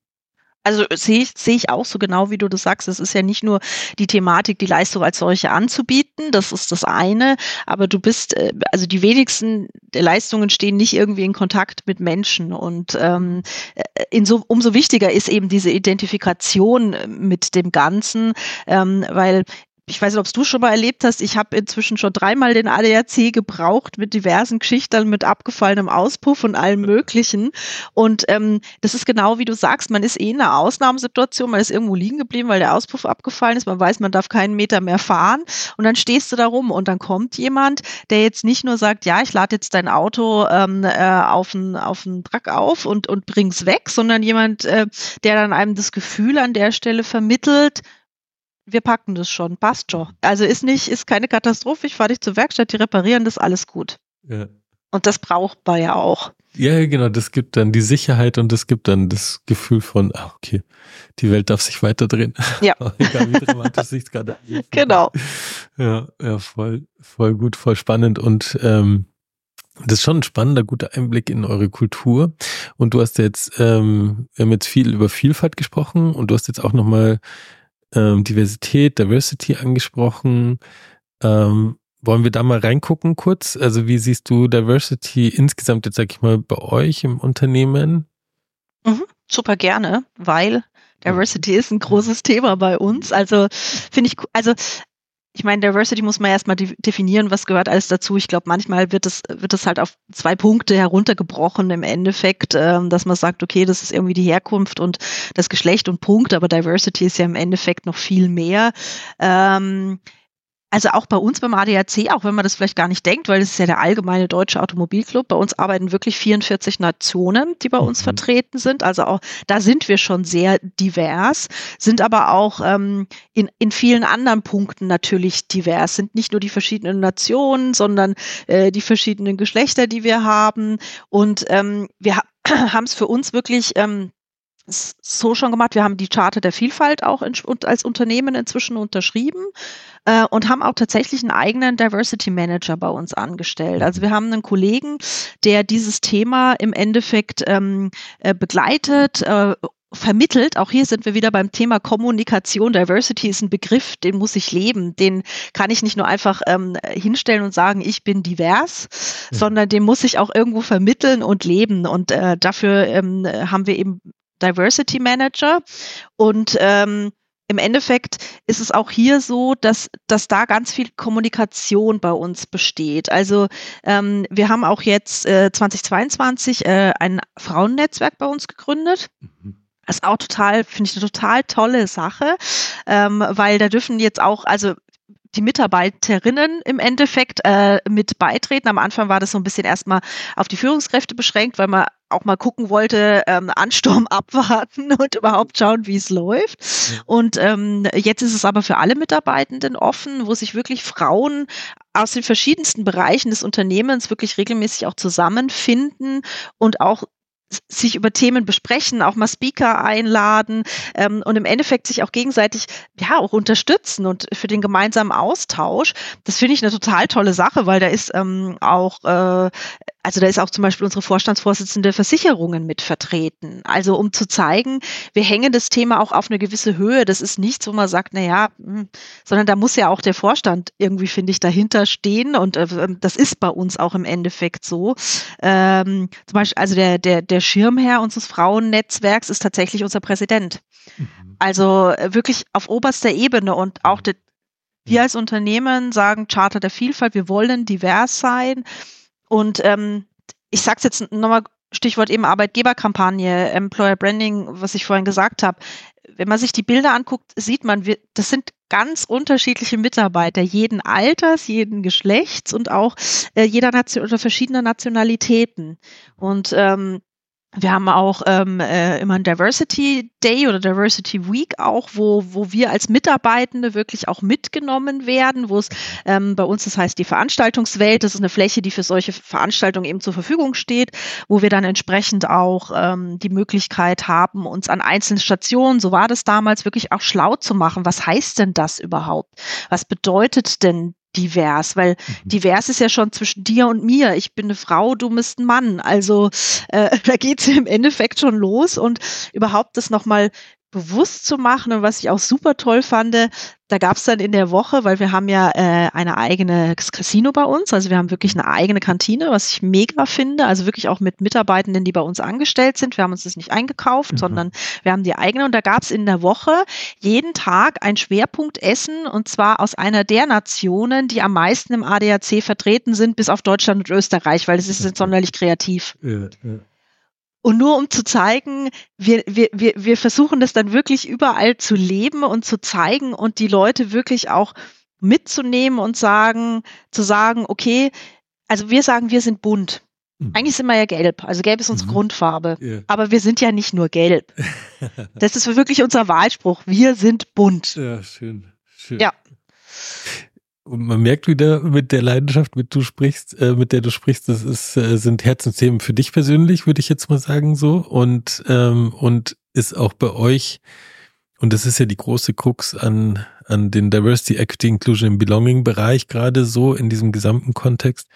Also sehe ich, sehe ich auch so genau, wie du das sagst. Es ist ja nicht nur die Thematik, die Leistung als solche anzubieten, das ist das eine, aber du bist, äh, also die wenigsten Leistungen stehen nicht irgendwie in Kontakt mit Menschen. Und ähm, äh, inso, umso wichtiger ist eben diese Identifikation mit dem Ganzen, ähm, weil ich weiß nicht, ob du schon mal erlebt hast, ich habe inzwischen schon dreimal den ADAC gebraucht mit diversen Geschichten, mit abgefallenem Auspuff und allem Möglichen. Und ähm, das ist genau wie du sagst, man ist eh in einer Ausnahmesituation, man ist irgendwo liegen geblieben, weil der Auspuff abgefallen ist, man weiß, man darf keinen Meter mehr fahren. Und dann stehst du da rum und dann kommt jemand, der jetzt nicht nur sagt, ja, ich lade jetzt dein Auto ähm, äh, auf einen auf Truck auf und, und bring's weg, sondern jemand, äh, der dann einem das Gefühl an der Stelle vermittelt, wir packen das schon, passt schon. Also ist nicht, ist keine Katastrophe, ich fahre dich zur Werkstatt, die reparieren das, alles gut. Ja. Und das braucht man ja auch.
Ja, genau, das gibt dann die Sicherheit und das gibt dann das Gefühl von, ah, okay, die Welt darf sich weiterdrehen. Ja. <laughs> Egal wie dramatisch sich gerade
Genau.
Ja, ja, voll, voll gut, voll spannend und ähm, das ist schon ein spannender, guter Einblick in eure Kultur. Und du hast jetzt, ähm, wir haben jetzt viel über Vielfalt gesprochen und du hast jetzt auch nochmal ähm, Diversität, Diversity angesprochen. Ähm, wollen wir da mal reingucken kurz? Also wie siehst du Diversity insgesamt jetzt, sag ich mal, bei euch im Unternehmen?
Mhm, super gerne, weil Diversity ist ein großes Thema bei uns. Also finde ich, also ich meine, Diversity muss man erstmal definieren, was gehört alles dazu. Ich glaube, manchmal wird es, wird es halt auf zwei Punkte heruntergebrochen im Endeffekt, ähm, dass man sagt, okay, das ist irgendwie die Herkunft und das Geschlecht und Punkt, aber Diversity ist ja im Endeffekt noch viel mehr. Ähm, also auch bei uns beim ADAC, auch wenn man das vielleicht gar nicht denkt, weil das ist ja der allgemeine deutsche Automobilclub, bei uns arbeiten wirklich 44 Nationen, die bei uns mhm. vertreten sind. Also auch da sind wir schon sehr divers, sind aber auch ähm, in, in vielen anderen Punkten natürlich divers, sind nicht nur die verschiedenen Nationen, sondern äh, die verschiedenen Geschlechter, die wir haben. Und ähm, wir ha <clears throat> haben es für uns wirklich ähm, so schon gemacht. Wir haben die Charta der Vielfalt auch in, als Unternehmen inzwischen unterschrieben äh, und haben auch tatsächlich einen eigenen Diversity Manager bei uns angestellt. Also wir haben einen Kollegen, der dieses Thema im Endeffekt ähm, äh, begleitet äh, vermittelt. Auch hier sind wir wieder beim Thema Kommunikation. Diversity ist ein Begriff, den muss ich leben. Den kann ich nicht nur einfach ähm, hinstellen und sagen, ich bin divers, ja. sondern den muss ich auch irgendwo vermitteln und leben. Und äh, dafür ähm, haben wir eben Diversity Manager. Und ähm, im Endeffekt ist es auch hier so, dass, dass da ganz viel Kommunikation bei uns besteht. Also ähm, wir haben auch jetzt äh, 2022 äh, ein Frauennetzwerk bei uns gegründet. Mhm. Das ist auch total, finde ich eine total tolle Sache, ähm, weil da dürfen jetzt auch, also die Mitarbeiterinnen im Endeffekt äh, mit beitreten. Am Anfang war das so ein bisschen erstmal auf die Führungskräfte beschränkt, weil man auch mal gucken wollte, ähm, Ansturm <laughs> abwarten und überhaupt schauen, wie es läuft. Und ähm, jetzt ist es aber für alle Mitarbeitenden offen, wo sich wirklich Frauen aus den verschiedensten Bereichen des Unternehmens wirklich regelmäßig auch zusammenfinden und auch sich über Themen besprechen, auch mal Speaker einladen ähm, und im Endeffekt sich auch gegenseitig ja auch unterstützen und für den gemeinsamen Austausch. Das finde ich eine total tolle Sache, weil da ist ähm, auch äh, also da ist auch zum Beispiel unsere Vorstandsvorsitzende Versicherungen mit vertreten. Also um zu zeigen, wir hängen das Thema auch auf eine gewisse Höhe. Das ist nichts, wo man sagt, na ja, hm, sondern da muss ja auch der Vorstand irgendwie, finde ich, dahinter stehen. Und äh, das ist bei uns auch im Endeffekt so. Ähm, zum Beispiel, also der, der, der Schirmherr unseres Frauennetzwerks ist tatsächlich unser Präsident. Mhm. Also äh, wirklich auf oberster Ebene und auch der, wir als Unternehmen sagen Charter der Vielfalt, wir wollen divers sein. Und ähm, ich sage es jetzt nochmal, Stichwort eben Arbeitgeberkampagne, Employer Branding, was ich vorhin gesagt habe. Wenn man sich die Bilder anguckt, sieht man, wir, das sind ganz unterschiedliche Mitarbeiter, jeden Alters, jeden Geschlechts und auch äh, jeder Nation oder verschiedener Nationalitäten. Und ähm, wir haben auch ähm, äh, immer ein Diversity Day oder Diversity Week auch, wo, wo wir als Mitarbeitende wirklich auch mitgenommen werden, wo es ähm, bei uns, das heißt die Veranstaltungswelt, das ist eine Fläche, die für solche Veranstaltungen eben zur Verfügung steht, wo wir dann entsprechend auch ähm, die Möglichkeit haben, uns an einzelnen Stationen, so war das damals, wirklich auch schlau zu machen. Was heißt denn das überhaupt? Was bedeutet denn divers, weil mhm. divers ist ja schon zwischen dir und mir. Ich bin eine Frau, du bist ein Mann. Also äh, <laughs> da geht's im Endeffekt schon los und überhaupt das nochmal bewusst zu machen und was ich auch super toll fand, da gab es dann in der Woche, weil wir haben ja äh, eine eigene Casino bei uns, also wir haben wirklich eine eigene Kantine, was ich mega finde, also wirklich auch mit Mitarbeitenden, die bei uns angestellt sind. Wir haben uns das nicht eingekauft, mhm. sondern wir haben die eigene und da gab es in der Woche jeden Tag ein Schwerpunktessen und zwar aus einer der Nationen, die am meisten im ADAC vertreten sind, bis auf Deutschland und Österreich, weil es ist nicht sonderlich kreativ. Ja, ja. Und nur um zu zeigen, wir, wir, wir, wir versuchen das dann wirklich überall zu leben und zu zeigen und die Leute wirklich auch mitzunehmen und sagen, zu sagen, okay, also wir sagen, wir sind bunt. Mhm. Eigentlich sind wir ja gelb. Also gelb ist unsere mhm. Grundfarbe. Yeah. Aber wir sind ja nicht nur gelb. <laughs> das ist wirklich unser Wahlspruch. Wir sind bunt.
Ja, schön. schön. Ja. Man merkt wieder mit der Leidenschaft, mit du sprichst, äh, mit der du sprichst, das ist, äh, sind Herzensthemen für dich persönlich, würde ich jetzt mal sagen so. Und, ähm, und ist auch bei euch, und das ist ja die große Krux an, an den Diversity, Equity, Inclusion and Belonging Bereich, gerade so in diesem gesamten Kontext,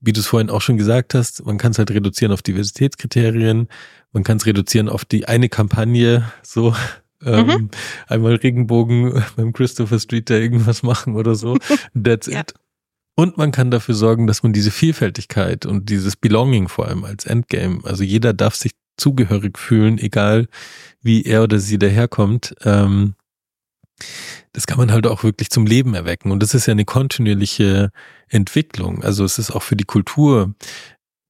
wie du es vorhin auch schon gesagt hast, man kann es halt reduzieren auf Diversitätskriterien, man kann es reduzieren auf die eine Kampagne, so ähm, mhm. einmal Regenbogen <laughs> beim Christopher Street da irgendwas machen oder so. <laughs> That's ja. it. Und man kann dafür sorgen, dass man diese Vielfältigkeit und dieses Belonging vor allem als Endgame, also jeder darf sich zugehörig fühlen, egal wie er oder sie daherkommt. Ähm, das kann man halt auch wirklich zum Leben erwecken. Und das ist ja eine kontinuierliche Entwicklung. Also es ist auch für die Kultur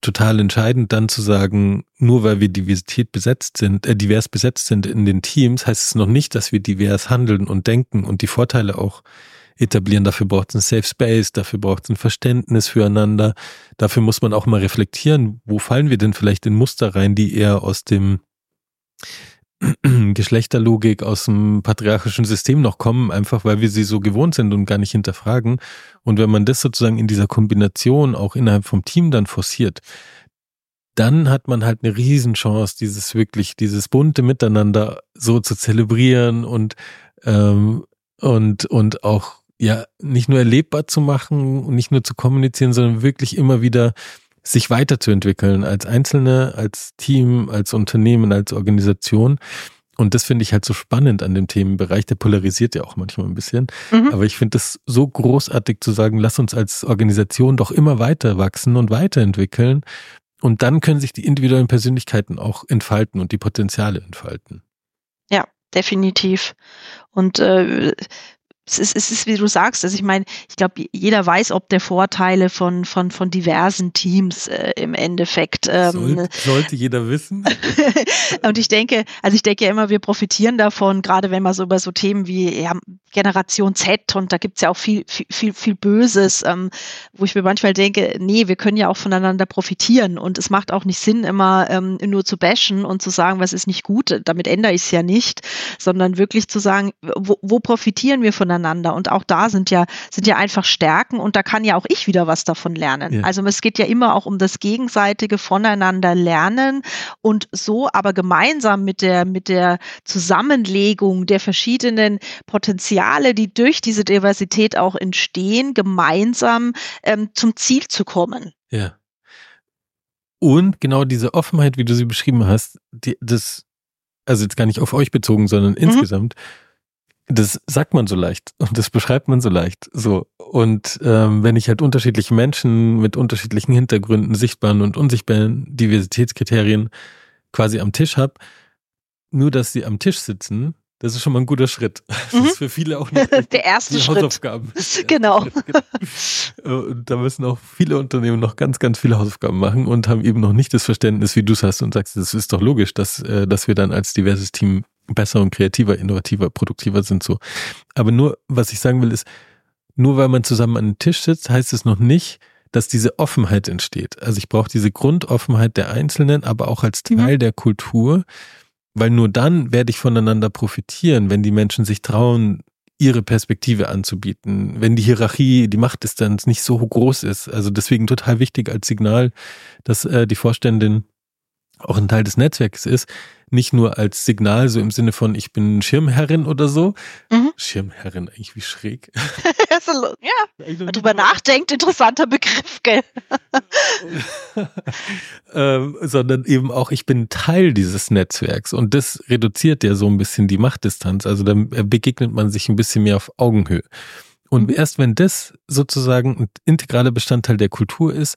total entscheidend, dann zu sagen, nur weil wir Diversität besetzt sind, äh, divers besetzt sind in den Teams, heißt es noch nicht, dass wir divers handeln und denken und die Vorteile auch etablieren. Dafür braucht es ein Safe Space, dafür braucht es ein Verständnis füreinander. Dafür muss man auch mal reflektieren, wo fallen wir denn vielleicht in Muster rein, die eher aus dem <clears throat> Geschlechterlogik aus dem patriarchischen System noch kommen, einfach weil wir sie so gewohnt sind und gar nicht hinterfragen. Und wenn man das sozusagen in dieser Kombination auch innerhalb vom Team dann forciert, dann hat man halt eine Riesenchance, dieses wirklich, dieses bunte Miteinander so zu zelebrieren und, ähm, und, und auch ja nicht nur erlebbar zu machen und nicht nur zu kommunizieren, sondern wirklich immer wieder sich weiterzuentwickeln als Einzelne, als Team, als Unternehmen, als Organisation. Und das finde ich halt so spannend an dem Themenbereich. Der polarisiert ja auch manchmal ein bisschen. Mhm. Aber ich finde es so großartig zu sagen, lass uns als Organisation doch immer weiter wachsen und weiterentwickeln. Und dann können sich die individuellen Persönlichkeiten auch entfalten und die Potenziale entfalten.
Ja, definitiv. Und äh, es ist, es ist, wie du sagst, also ich meine, ich glaube, jeder weiß, ob der Vorteile von, von, von diversen Teams äh, im Endeffekt.
Ähm, sollte, sollte jeder wissen. <laughs>
und ich denke, also ich denke ja immer, wir profitieren davon, gerade wenn man so über so Themen wie ja, Generation Z und da gibt's ja auch viel, viel, viel, viel Böses, ähm, wo ich mir manchmal denke, nee, wir können ja auch voneinander profitieren und es macht auch nicht Sinn, immer ähm, nur zu bashen und zu sagen, was ist nicht gut, damit ändere ich es ja nicht, sondern wirklich zu sagen, wo, wo profitieren wir voneinander? Voneinander. Und auch da sind ja, sind ja einfach Stärken und da kann ja auch ich wieder was davon lernen. Ja. Also es geht ja immer auch um das gegenseitige voneinander lernen und so aber gemeinsam mit der, mit der Zusammenlegung der verschiedenen Potenziale, die durch diese Diversität auch entstehen, gemeinsam ähm, zum Ziel zu kommen.
Ja. Und genau diese Offenheit, wie du sie beschrieben hast, die, das, also jetzt gar nicht auf euch bezogen, sondern mhm. insgesamt, das sagt man so leicht und das beschreibt man so leicht. So. Und ähm, wenn ich halt unterschiedliche Menschen mit unterschiedlichen Hintergründen, sichtbaren und unsichtbaren Diversitätskriterien quasi am Tisch habe, nur dass sie am Tisch sitzen, das ist schon mal ein guter Schritt. <laughs> Das mhm. ist für viele auch nicht <laughs>
der erste
die
Schritt.
Hausaufgaben. <laughs>
Genau.
Und da müssen auch viele Unternehmen noch ganz, ganz viele Hausaufgaben machen und haben eben noch nicht das Verständnis, wie du es hast und sagst, es ist doch logisch, dass, äh, dass wir dann als diverses Team besser und kreativer, innovativer, produktiver sind so. Aber nur, was ich sagen will, ist, nur weil man zusammen an den Tisch sitzt, heißt es noch nicht, dass diese Offenheit entsteht. Also ich brauche diese Grundoffenheit der Einzelnen, aber auch als Teil mhm. der Kultur, weil nur dann werde ich voneinander profitieren, wenn die Menschen sich trauen, ihre Perspektive anzubieten, wenn die Hierarchie, die Machtdistanz nicht so groß ist. Also deswegen total wichtig als Signal, dass äh, die Vorständin auch ein Teil des Netzwerks ist, nicht nur als Signal, so im Sinne von, ich bin Schirmherrin oder so. Mhm. Schirmherrin, eigentlich wie schräg. <laughs>
ja, wenn drüber nachdenkt, interessanter Begriff, gell? <laughs>
ähm, sondern eben auch, ich bin Teil dieses Netzwerks und das reduziert ja so ein bisschen die Machtdistanz. Also dann begegnet man sich ein bisschen mehr auf Augenhöhe. Und mhm. erst wenn das sozusagen ein integraler Bestandteil der Kultur ist,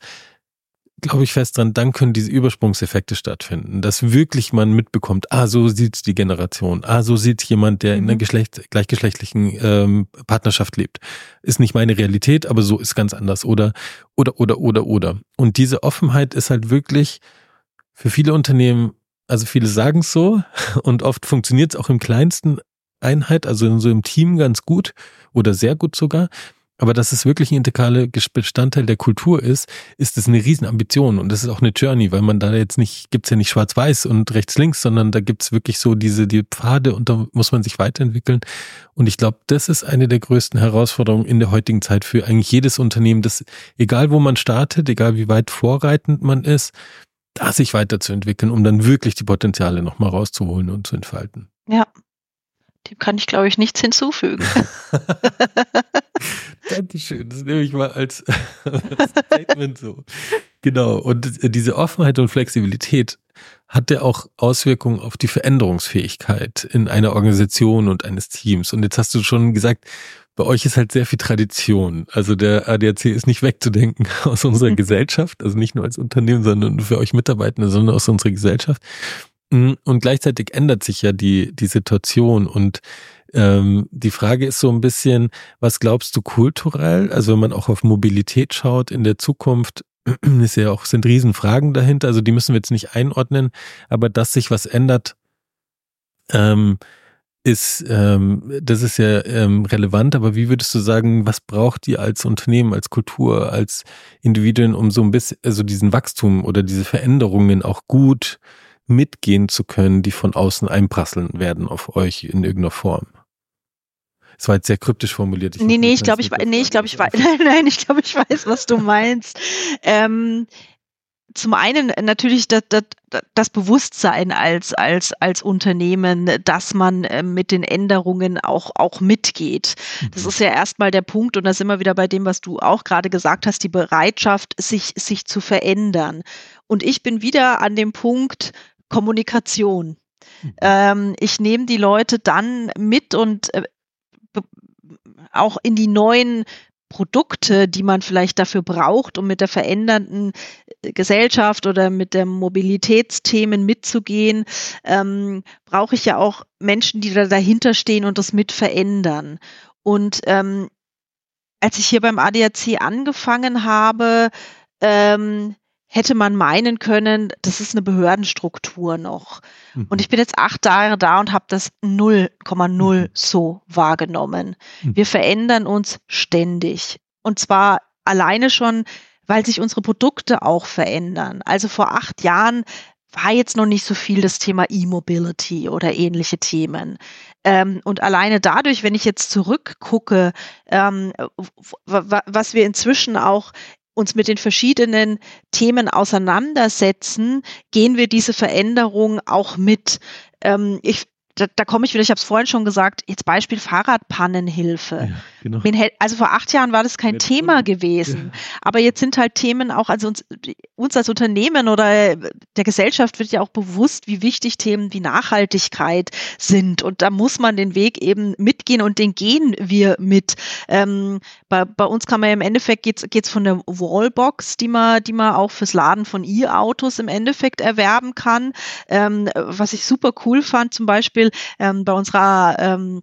glaube ich fest dran, dann können diese Übersprungseffekte stattfinden, dass wirklich man mitbekommt, ah, so sieht die Generation, ah, so sieht jemand, der in einer mhm. Geschlecht, gleichgeschlechtlichen ähm, Partnerschaft lebt. Ist nicht meine Realität, aber so ist ganz anders. Oder, oder, oder, oder, oder. Und diese Offenheit ist halt wirklich für viele Unternehmen, also viele sagen es so <laughs> und oft funktioniert es auch im kleinsten Einheit, also in so einem Team ganz gut oder sehr gut sogar. Aber dass es wirklich ein integraler Bestandteil der Kultur ist, ist es eine Riesenambition und das ist auch eine Journey, weil man da jetzt nicht, gibt's ja nicht schwarz-weiß und rechts-links, sondern da gibt's wirklich so diese, die Pfade und da muss man sich weiterentwickeln. Und ich glaube, das ist eine der größten Herausforderungen in der heutigen Zeit für eigentlich jedes Unternehmen, das, egal wo man startet, egal wie weit vorreitend man ist, da sich weiterzuentwickeln, um dann wirklich die Potenziale nochmal rauszuholen und zu entfalten.
Ja, dem kann ich, glaube ich, nichts hinzufügen. <laughs> <laughs>
Dankeschön. Das nehme ich mal als, <laughs> Statement so. Genau. Und diese Offenheit und Flexibilität hat ja auch Auswirkungen auf die Veränderungsfähigkeit in einer Organisation und eines Teams. Und jetzt hast du schon gesagt, bei euch ist halt sehr viel Tradition. Also der ADAC ist nicht wegzudenken aus unserer. Gesellschaft, also nicht nur als Unternehmen, sondern für euch Mitarbeitende, sondern aus unserer Gesellschaft. Und gleichzeitig ändert sich ja die, die Situation. Und ähm, die Frage ist so ein bisschen, was glaubst du kulturell? Also wenn man auch auf Mobilität schaut in der Zukunft, <clears throat> ist ja auch, sind Riesenfragen dahinter, also die müssen wir jetzt nicht einordnen, aber dass sich was ändert, ähm, ist, ähm, das ist ja ähm, relevant, aber wie würdest du sagen, was braucht ihr als Unternehmen, als Kultur, als Individuen, um so ein bisschen, also diesen Wachstum oder diese Veränderungen auch gut mitgehen zu können, die von außen einprasseln werden auf euch in irgendeiner Form? Es war jetzt sehr kryptisch formuliert.
Ich nee, nee, ich glaube, ich, nee, ich glaube, ich weiß, <laughs> nein, nein, ich glaube, ich weiß, was du meinst. Ähm, zum einen natürlich das, das, das Bewusstsein als, als, als Unternehmen, dass man äh, mit den Änderungen auch, auch mitgeht. Das mhm. ist ja erstmal der Punkt und da sind wir wieder bei dem, was du auch gerade gesagt hast, die Bereitschaft, sich, sich zu verändern. Und ich bin wieder an dem Punkt Kommunikation. Mhm. Ähm, ich nehme die Leute dann mit und äh, auch in die neuen Produkte, die man vielleicht dafür braucht, um mit der verändernden äh, Gesellschaft oder mit den Mobilitätsthemen mitzugehen, ähm, brauche ich ja auch Menschen, die da dahinter stehen und das mit verändern. Und ähm, als ich hier beim ADAC angefangen habe, ähm, hätte man meinen können, das ist eine Behördenstruktur noch. Mhm. Und ich bin jetzt acht Jahre da und habe das 0,0 mhm. so wahrgenommen. Mhm. Wir verändern uns ständig. Und zwar alleine schon, weil sich unsere Produkte auch verändern. Also vor acht Jahren war jetzt noch nicht so viel das Thema E-Mobility oder ähnliche Themen. Ähm, und alleine dadurch, wenn ich jetzt zurückgucke, ähm, was wir inzwischen auch uns mit den verschiedenen Themen auseinandersetzen, gehen wir diese Veränderung auch mit. Ähm, ich da, da komme ich wieder, ich habe es vorhin schon gesagt, jetzt Beispiel Fahrradpannenhilfe. Ja, genau. Also vor acht Jahren war das kein jetzt Thema gewesen. Ja. Aber jetzt sind halt Themen auch, also uns, uns als Unternehmen oder der Gesellschaft wird ja auch bewusst, wie wichtig Themen wie Nachhaltigkeit sind. Und da muss man den Weg eben mitgehen und den gehen wir mit. Ähm, bei, bei uns kann man ja im Endeffekt geht's geht's von der Wallbox, die man, die man auch fürs Laden von E-Autos im Endeffekt erwerben kann. Ähm, was ich super cool fand, zum Beispiel Beispiel ähm, bei unserer ähm,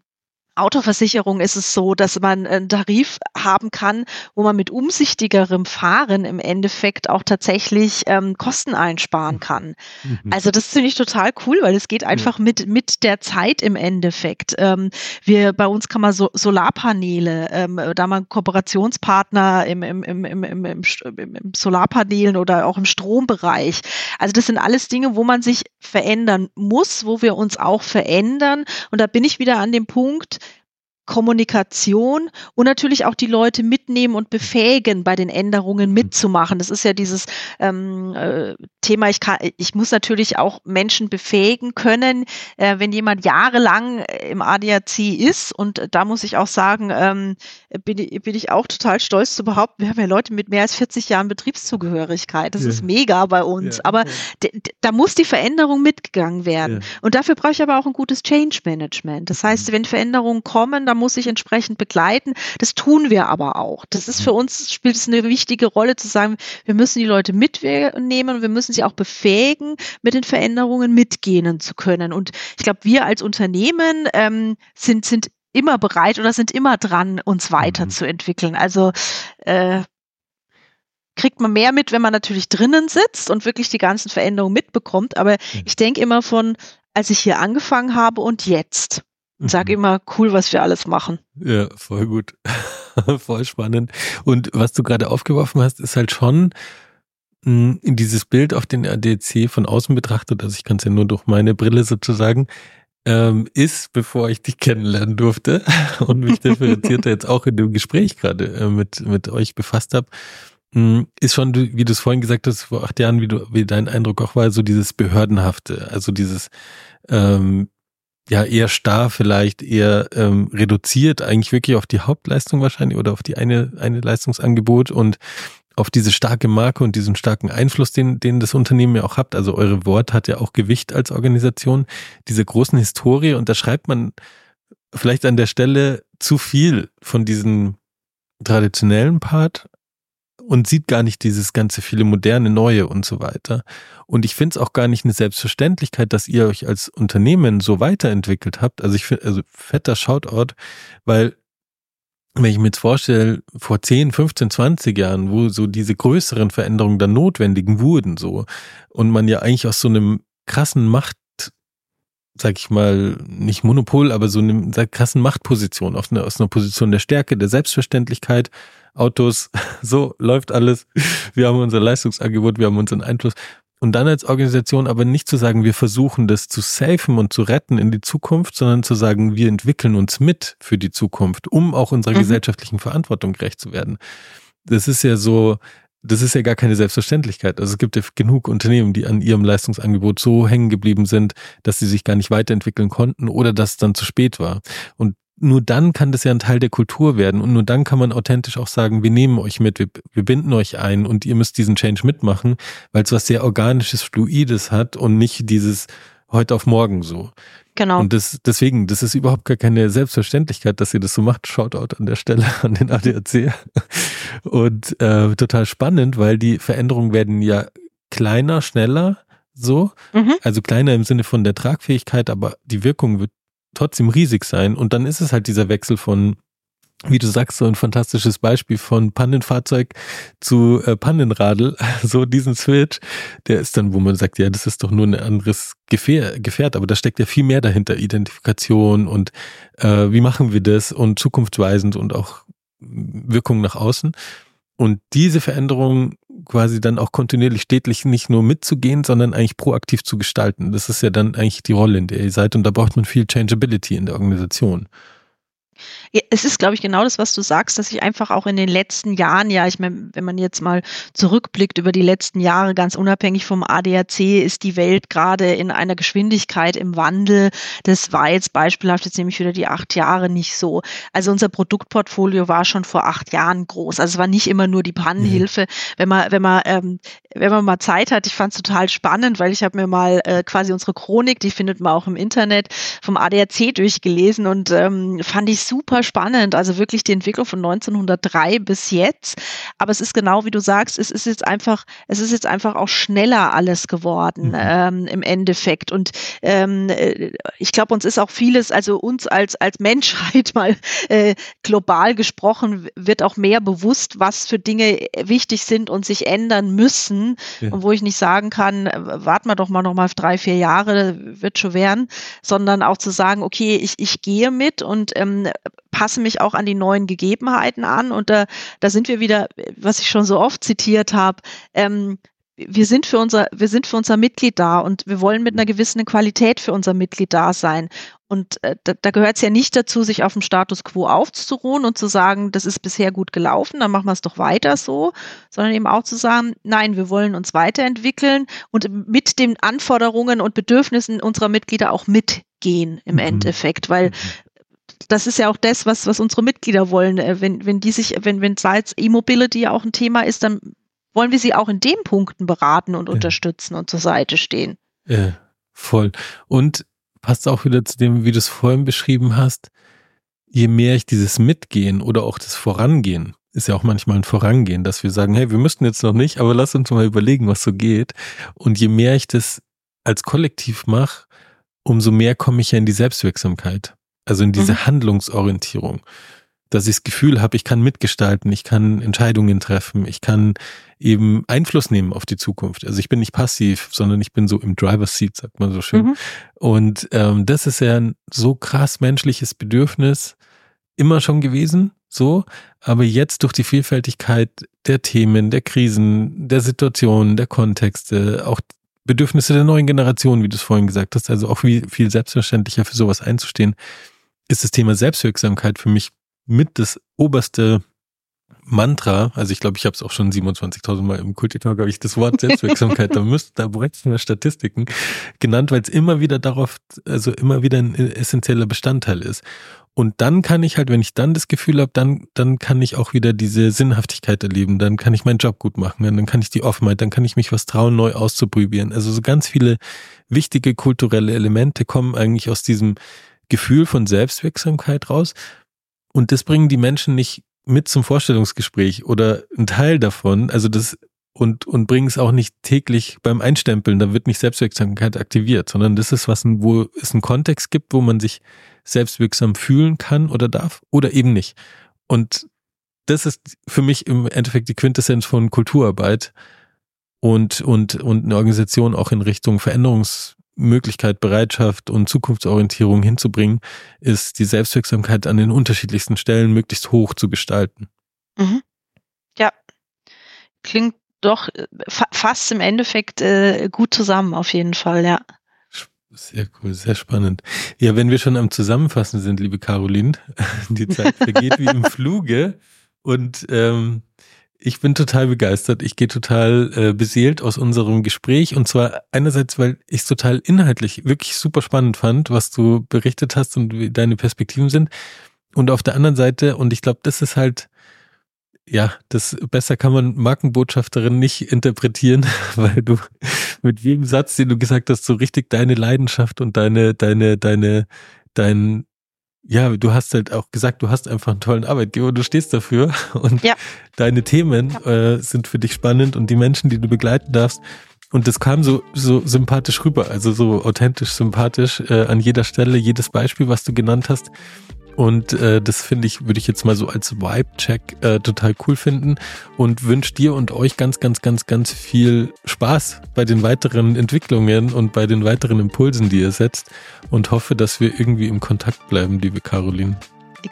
Autoversicherung ist es so, dass man einen Tarif haben kann, wo man mit umsichtigerem Fahren im Endeffekt auch tatsächlich ähm, Kosten einsparen kann. Mhm. Also das finde ich total cool, weil es geht einfach ja. mit mit der Zeit im Endeffekt. Ähm, wir bei uns kann man so Solarpaneele, ähm, da man Kooperationspartner im, im, im, im, im, im, im Solarpanelen oder auch im Strombereich. Also das sind alles Dinge, wo man sich verändern muss, wo wir uns auch verändern. Und da bin ich wieder an dem Punkt, Kommunikation und natürlich auch die Leute mitnehmen und befähigen, bei den Änderungen mhm. mitzumachen. Das ist ja dieses ähm, äh, Thema, ich, kann, ich muss natürlich auch Menschen befähigen können, äh, wenn jemand jahrelang im ADAC ist und da muss ich auch sagen, ähm, bin, bin ich auch total stolz zu behaupten, wir haben ja Leute mit mehr als 40 Jahren Betriebszugehörigkeit. Das ja. ist mega bei uns. Ja, aber ja. da muss die Veränderung mitgegangen werden. Und dafür brauche ich aber auch ein gutes Change Management. Das heißt, mhm. wenn Veränderungen kommen, da muss ich entsprechend begleiten. Das tun wir aber auch. Das ist für uns, spielt es eine wichtige Rolle zu sagen, wir müssen die Leute mitnehmen und wir müssen sie auch befähigen, mit den Veränderungen mitgehen zu können. Und ich glaube, wir als Unternehmen ähm, sind, sind immer bereit oder sind immer dran, uns weiterzuentwickeln. Also äh, kriegt man mehr mit, wenn man natürlich drinnen sitzt und wirklich die ganzen Veränderungen mitbekommt. Aber mhm. ich denke immer von, als ich hier angefangen habe und jetzt sag mhm. immer, cool, was wir alles machen.
Ja, voll gut. <laughs> voll spannend. Und was du gerade aufgeworfen hast, ist halt schon mh, hm, dieses Bild auf den ADC von außen betrachtet, also ich kann es ja nur durch meine Brille sozusagen, ähm, ist, bevor ich dich kennenlernen durfte <laughs> und mich differenzierter jetzt auch in dem Gespräch gerade äh, mit, mit euch befasst habe, hm, ist schon, wie du es vorhin gesagt hast, vor acht Jahren, wie du, wie dein Eindruck auch war, so dieses Behördenhafte, also dieses ähm, ja eher starr vielleicht, eher ähm, reduziert, eigentlich wirklich auf die Hauptleistung wahrscheinlich oder auf die eine, eine Leistungsangebot und auf diese starke Marke und diesen starken Einfluss, den, den das Unternehmen ja auch habt. Also eure Wort hat ja auch Gewicht als Organisation, diese großen Historie und da schreibt man vielleicht an der Stelle zu viel von diesem traditionellen Part und sieht gar nicht dieses ganze viele moderne, neue und so weiter. Und ich finde es auch gar nicht eine Selbstverständlichkeit, dass ihr euch als Unternehmen so weiterentwickelt habt. Also ich finde, also fetter Shoutout, weil wenn ich mir jetzt vorstelle, vor 10, 15, 20 Jahren, wo so diese größeren Veränderungen dann notwendigen wurden, so, und man ja eigentlich aus so einem krassen Macht sag ich mal, nicht Monopol, aber so eine krassen Machtposition, aus einer, aus einer Position der Stärke, der Selbstverständlichkeit Autos, <laughs> so läuft alles. Wir haben unser Leistungsangebot, wir haben unseren Einfluss. Und dann als Organisation aber nicht zu sagen, wir versuchen das zu safen und zu retten in die Zukunft, sondern zu sagen, wir entwickeln uns mit für die Zukunft, um auch unserer mhm. gesellschaftlichen Verantwortung gerecht zu werden. Das ist ja so, das ist ja gar keine Selbstverständlichkeit. Also es gibt ja genug Unternehmen, die an ihrem Leistungsangebot so hängen geblieben sind, dass sie sich gar nicht weiterentwickeln konnten oder dass es dann zu spät war. Und nur dann kann das ja ein Teil der Kultur werden und nur dann kann man authentisch auch sagen, wir nehmen euch mit, wir, wir binden euch ein und ihr müsst diesen Change mitmachen, weil es was sehr organisches, fluides hat und nicht dieses heute auf morgen so.
Genau.
Und das, deswegen, das ist überhaupt gar keine Selbstverständlichkeit, dass ihr das so macht. Shoutout an der Stelle <laughs> an den ADAC. Und äh, total spannend, weil die Veränderungen werden ja kleiner, schneller, so. Mhm. Also kleiner im Sinne von der Tragfähigkeit, aber die Wirkung wird trotzdem riesig sein. Und dann ist es halt dieser Wechsel von, wie du sagst, so ein fantastisches Beispiel von Pannenfahrzeug zu äh, Pannenradl, <laughs> so diesen Switch, der ist dann, wo man sagt, ja, das ist doch nur ein anderes Gefährt, Gefährt aber da steckt ja viel mehr dahinter, Identifikation und äh, wie machen wir das und zukunftsweisend und auch Wirkung nach außen. Und diese Veränderung quasi dann auch kontinuierlich stetig nicht nur mitzugehen, sondern eigentlich proaktiv zu gestalten. Das ist ja dann eigentlich die Rolle, in der ihr seid und da braucht man viel Changeability in der Organisation.
Es ist, glaube ich, genau das, was du sagst, dass ich einfach auch in den letzten Jahren, ja, ich meine, wenn man jetzt mal zurückblickt über die letzten Jahre, ganz unabhängig vom ADAC, ist die Welt gerade in einer Geschwindigkeit im Wandel. Das war jetzt beispielhaft jetzt nämlich wieder die acht Jahre nicht so. Also unser Produktportfolio war schon vor acht Jahren groß. Also es war nicht immer nur die Pannenhilfe. Mhm. Wenn man, wenn man, ähm, wenn man mal Zeit hat, ich fand es total spannend, weil ich habe mir mal äh, quasi unsere Chronik, die findet man auch im Internet, vom ADAC durchgelesen und ähm, fand ich super spannend. Also wirklich die Entwicklung von 1903 bis jetzt. Aber es ist genau wie du sagst, es ist jetzt einfach, es ist jetzt einfach auch schneller alles geworden mhm. ähm, im Endeffekt. Und ähm, äh, ich glaube, uns ist auch vieles, also uns als als Menschheit <laughs> mal äh, global gesprochen, wird auch mehr bewusst, was für Dinge wichtig sind und sich ändern müssen. Ja. Und wo ich nicht sagen kann, warten wir doch mal noch mal drei, vier Jahre, wird schon werden, sondern auch zu sagen, okay, ich, ich gehe mit und ähm, passe mich auch an die neuen Gegebenheiten an. Und da, da sind wir wieder, was ich schon so oft zitiert habe, ähm, wir sind für unser, wir sind für unser Mitglied da und wir wollen mit einer gewissen Qualität für unser Mitglied da sein. Und äh, da, da gehört es ja nicht dazu, sich auf dem Status quo aufzuruhen und zu sagen, das ist bisher gut gelaufen, dann machen wir es doch weiter so, sondern eben auch zu sagen, nein, wir wollen uns weiterentwickeln und mit den Anforderungen und Bedürfnissen unserer Mitglieder auch mitgehen im mhm. Endeffekt, weil mhm das ist ja auch das, was, was unsere Mitglieder wollen. Äh, wenn, wenn die sich, wenn, wenn Salz E-Mobility ja auch ein Thema ist, dann wollen wir sie auch in den Punkten beraten und ja. unterstützen und zur Seite stehen.
Ja, voll. Und passt auch wieder zu dem, wie du es vorhin beschrieben hast, je mehr ich dieses Mitgehen oder auch das Vorangehen, ist ja auch manchmal ein Vorangehen, dass wir sagen, hey, wir müssten jetzt noch nicht, aber lass uns mal überlegen, was so geht. Und je mehr ich das als Kollektiv mache, umso mehr komme ich ja in die Selbstwirksamkeit. Also in diese mhm. Handlungsorientierung, dass ich das Gefühl habe, ich kann mitgestalten, ich kann Entscheidungen treffen, ich kann eben Einfluss nehmen auf die Zukunft. Also ich bin nicht passiv, sondern ich bin so im Driver's Seat, sagt man so schön. Mhm. Und ähm, das ist ja ein so krass menschliches Bedürfnis immer schon gewesen, so, aber jetzt durch die Vielfältigkeit der Themen, der Krisen, der Situationen, der Kontexte, auch Bedürfnisse der neuen Generation, wie du es vorhin gesagt hast, also auch viel, viel selbstverständlicher für sowas einzustehen, ist das Thema Selbstwirksamkeit für mich mit das oberste Mantra, also ich glaube, ich habe es auch schon 27.000 Mal im Kultitalk, habe ich das Wort <laughs> Selbstwirksamkeit, da müsste, da bräuchten wir Statistiken genannt, weil es immer wieder darauf, also immer wieder ein essentieller Bestandteil ist. Und dann kann ich halt, wenn ich dann das Gefühl habe, dann, dann kann ich auch wieder diese Sinnhaftigkeit erleben, dann kann ich meinen Job gut machen, dann kann ich die Offenheit, dann kann ich mich was trauen, neu auszuprobieren. Also so ganz viele wichtige kulturelle Elemente kommen eigentlich aus diesem Gefühl von Selbstwirksamkeit raus. Und das bringen die Menschen nicht mit zum Vorstellungsgespräch oder ein Teil davon, also das und, und bringen es auch nicht täglich beim Einstempeln, da wird nicht Selbstwirksamkeit aktiviert, sondern das ist was, wo es einen Kontext gibt, wo man sich selbstwirksam fühlen kann oder darf oder eben nicht. Und das ist für mich im Endeffekt die Quintessenz von Kulturarbeit und, und, und eine Organisation auch in Richtung Veränderungs, Möglichkeit, Bereitschaft und Zukunftsorientierung hinzubringen, ist die Selbstwirksamkeit an den unterschiedlichsten Stellen möglichst hoch zu gestalten.
Mhm. Ja, klingt doch äh, fa fast im Endeffekt äh, gut zusammen, auf jeden Fall, ja.
Sehr cool, sehr spannend. Ja, wenn wir schon am Zusammenfassen sind, liebe Caroline, <laughs> die Zeit vergeht wie im Fluge und ähm, ich bin total begeistert. Ich gehe total äh, beseelt aus unserem Gespräch. Und zwar einerseits, weil ich es total inhaltlich wirklich super spannend fand, was du berichtet hast und wie deine Perspektiven sind. Und auf der anderen Seite, und ich glaube, das ist halt, ja, das besser kann man Markenbotschafterin nicht interpretieren, <laughs> weil du mit jedem Satz, den du gesagt hast, so richtig deine Leidenschaft und deine, deine, deine, dein, ja, du hast halt auch gesagt, du hast einfach einen tollen Arbeitgeber, du stehst dafür <laughs> und ja. deine Themen ja. äh, sind für dich spannend und die Menschen, die du begleiten darfst. Und das kam so, so sympathisch rüber, also so authentisch sympathisch äh, an jeder Stelle, jedes Beispiel, was du genannt hast. Und äh, das finde ich, würde ich jetzt mal so als Vibe-Check äh, total cool finden und wünsche dir und euch ganz, ganz, ganz, ganz viel Spaß bei den weiteren Entwicklungen und bei den weiteren Impulsen, die ihr setzt und hoffe, dass wir irgendwie im Kontakt bleiben, liebe Caroline.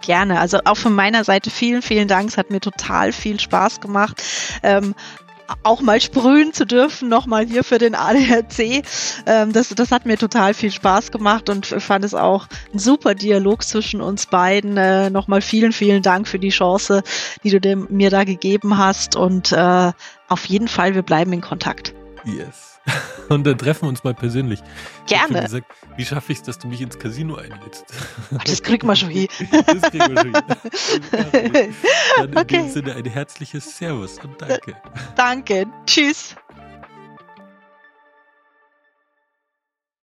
Gerne. Also auch von meiner Seite vielen, vielen Dank. Es hat mir total viel Spaß gemacht. Ähm, auch mal sprühen zu dürfen, nochmal hier für den ADAC. Ähm, das, das hat mir total viel Spaß gemacht und fand es auch ein super Dialog zwischen uns beiden. Äh, nochmal vielen, vielen Dank für die Chance, die du dem, mir da gegeben hast und äh, auf jeden Fall, wir bleiben in Kontakt.
Yes. <laughs> Und dann treffen wir uns mal persönlich.
Gerne.
Gesagt, wie schaffe ich es, dass du mich ins Casino einlädst?
Ach, das kriegen wir schon hin. <laughs> das kriegen wir schon
hin. <laughs> Dann in okay. dem Sinne ein herzliches Servus und danke.
Danke. Tschüss.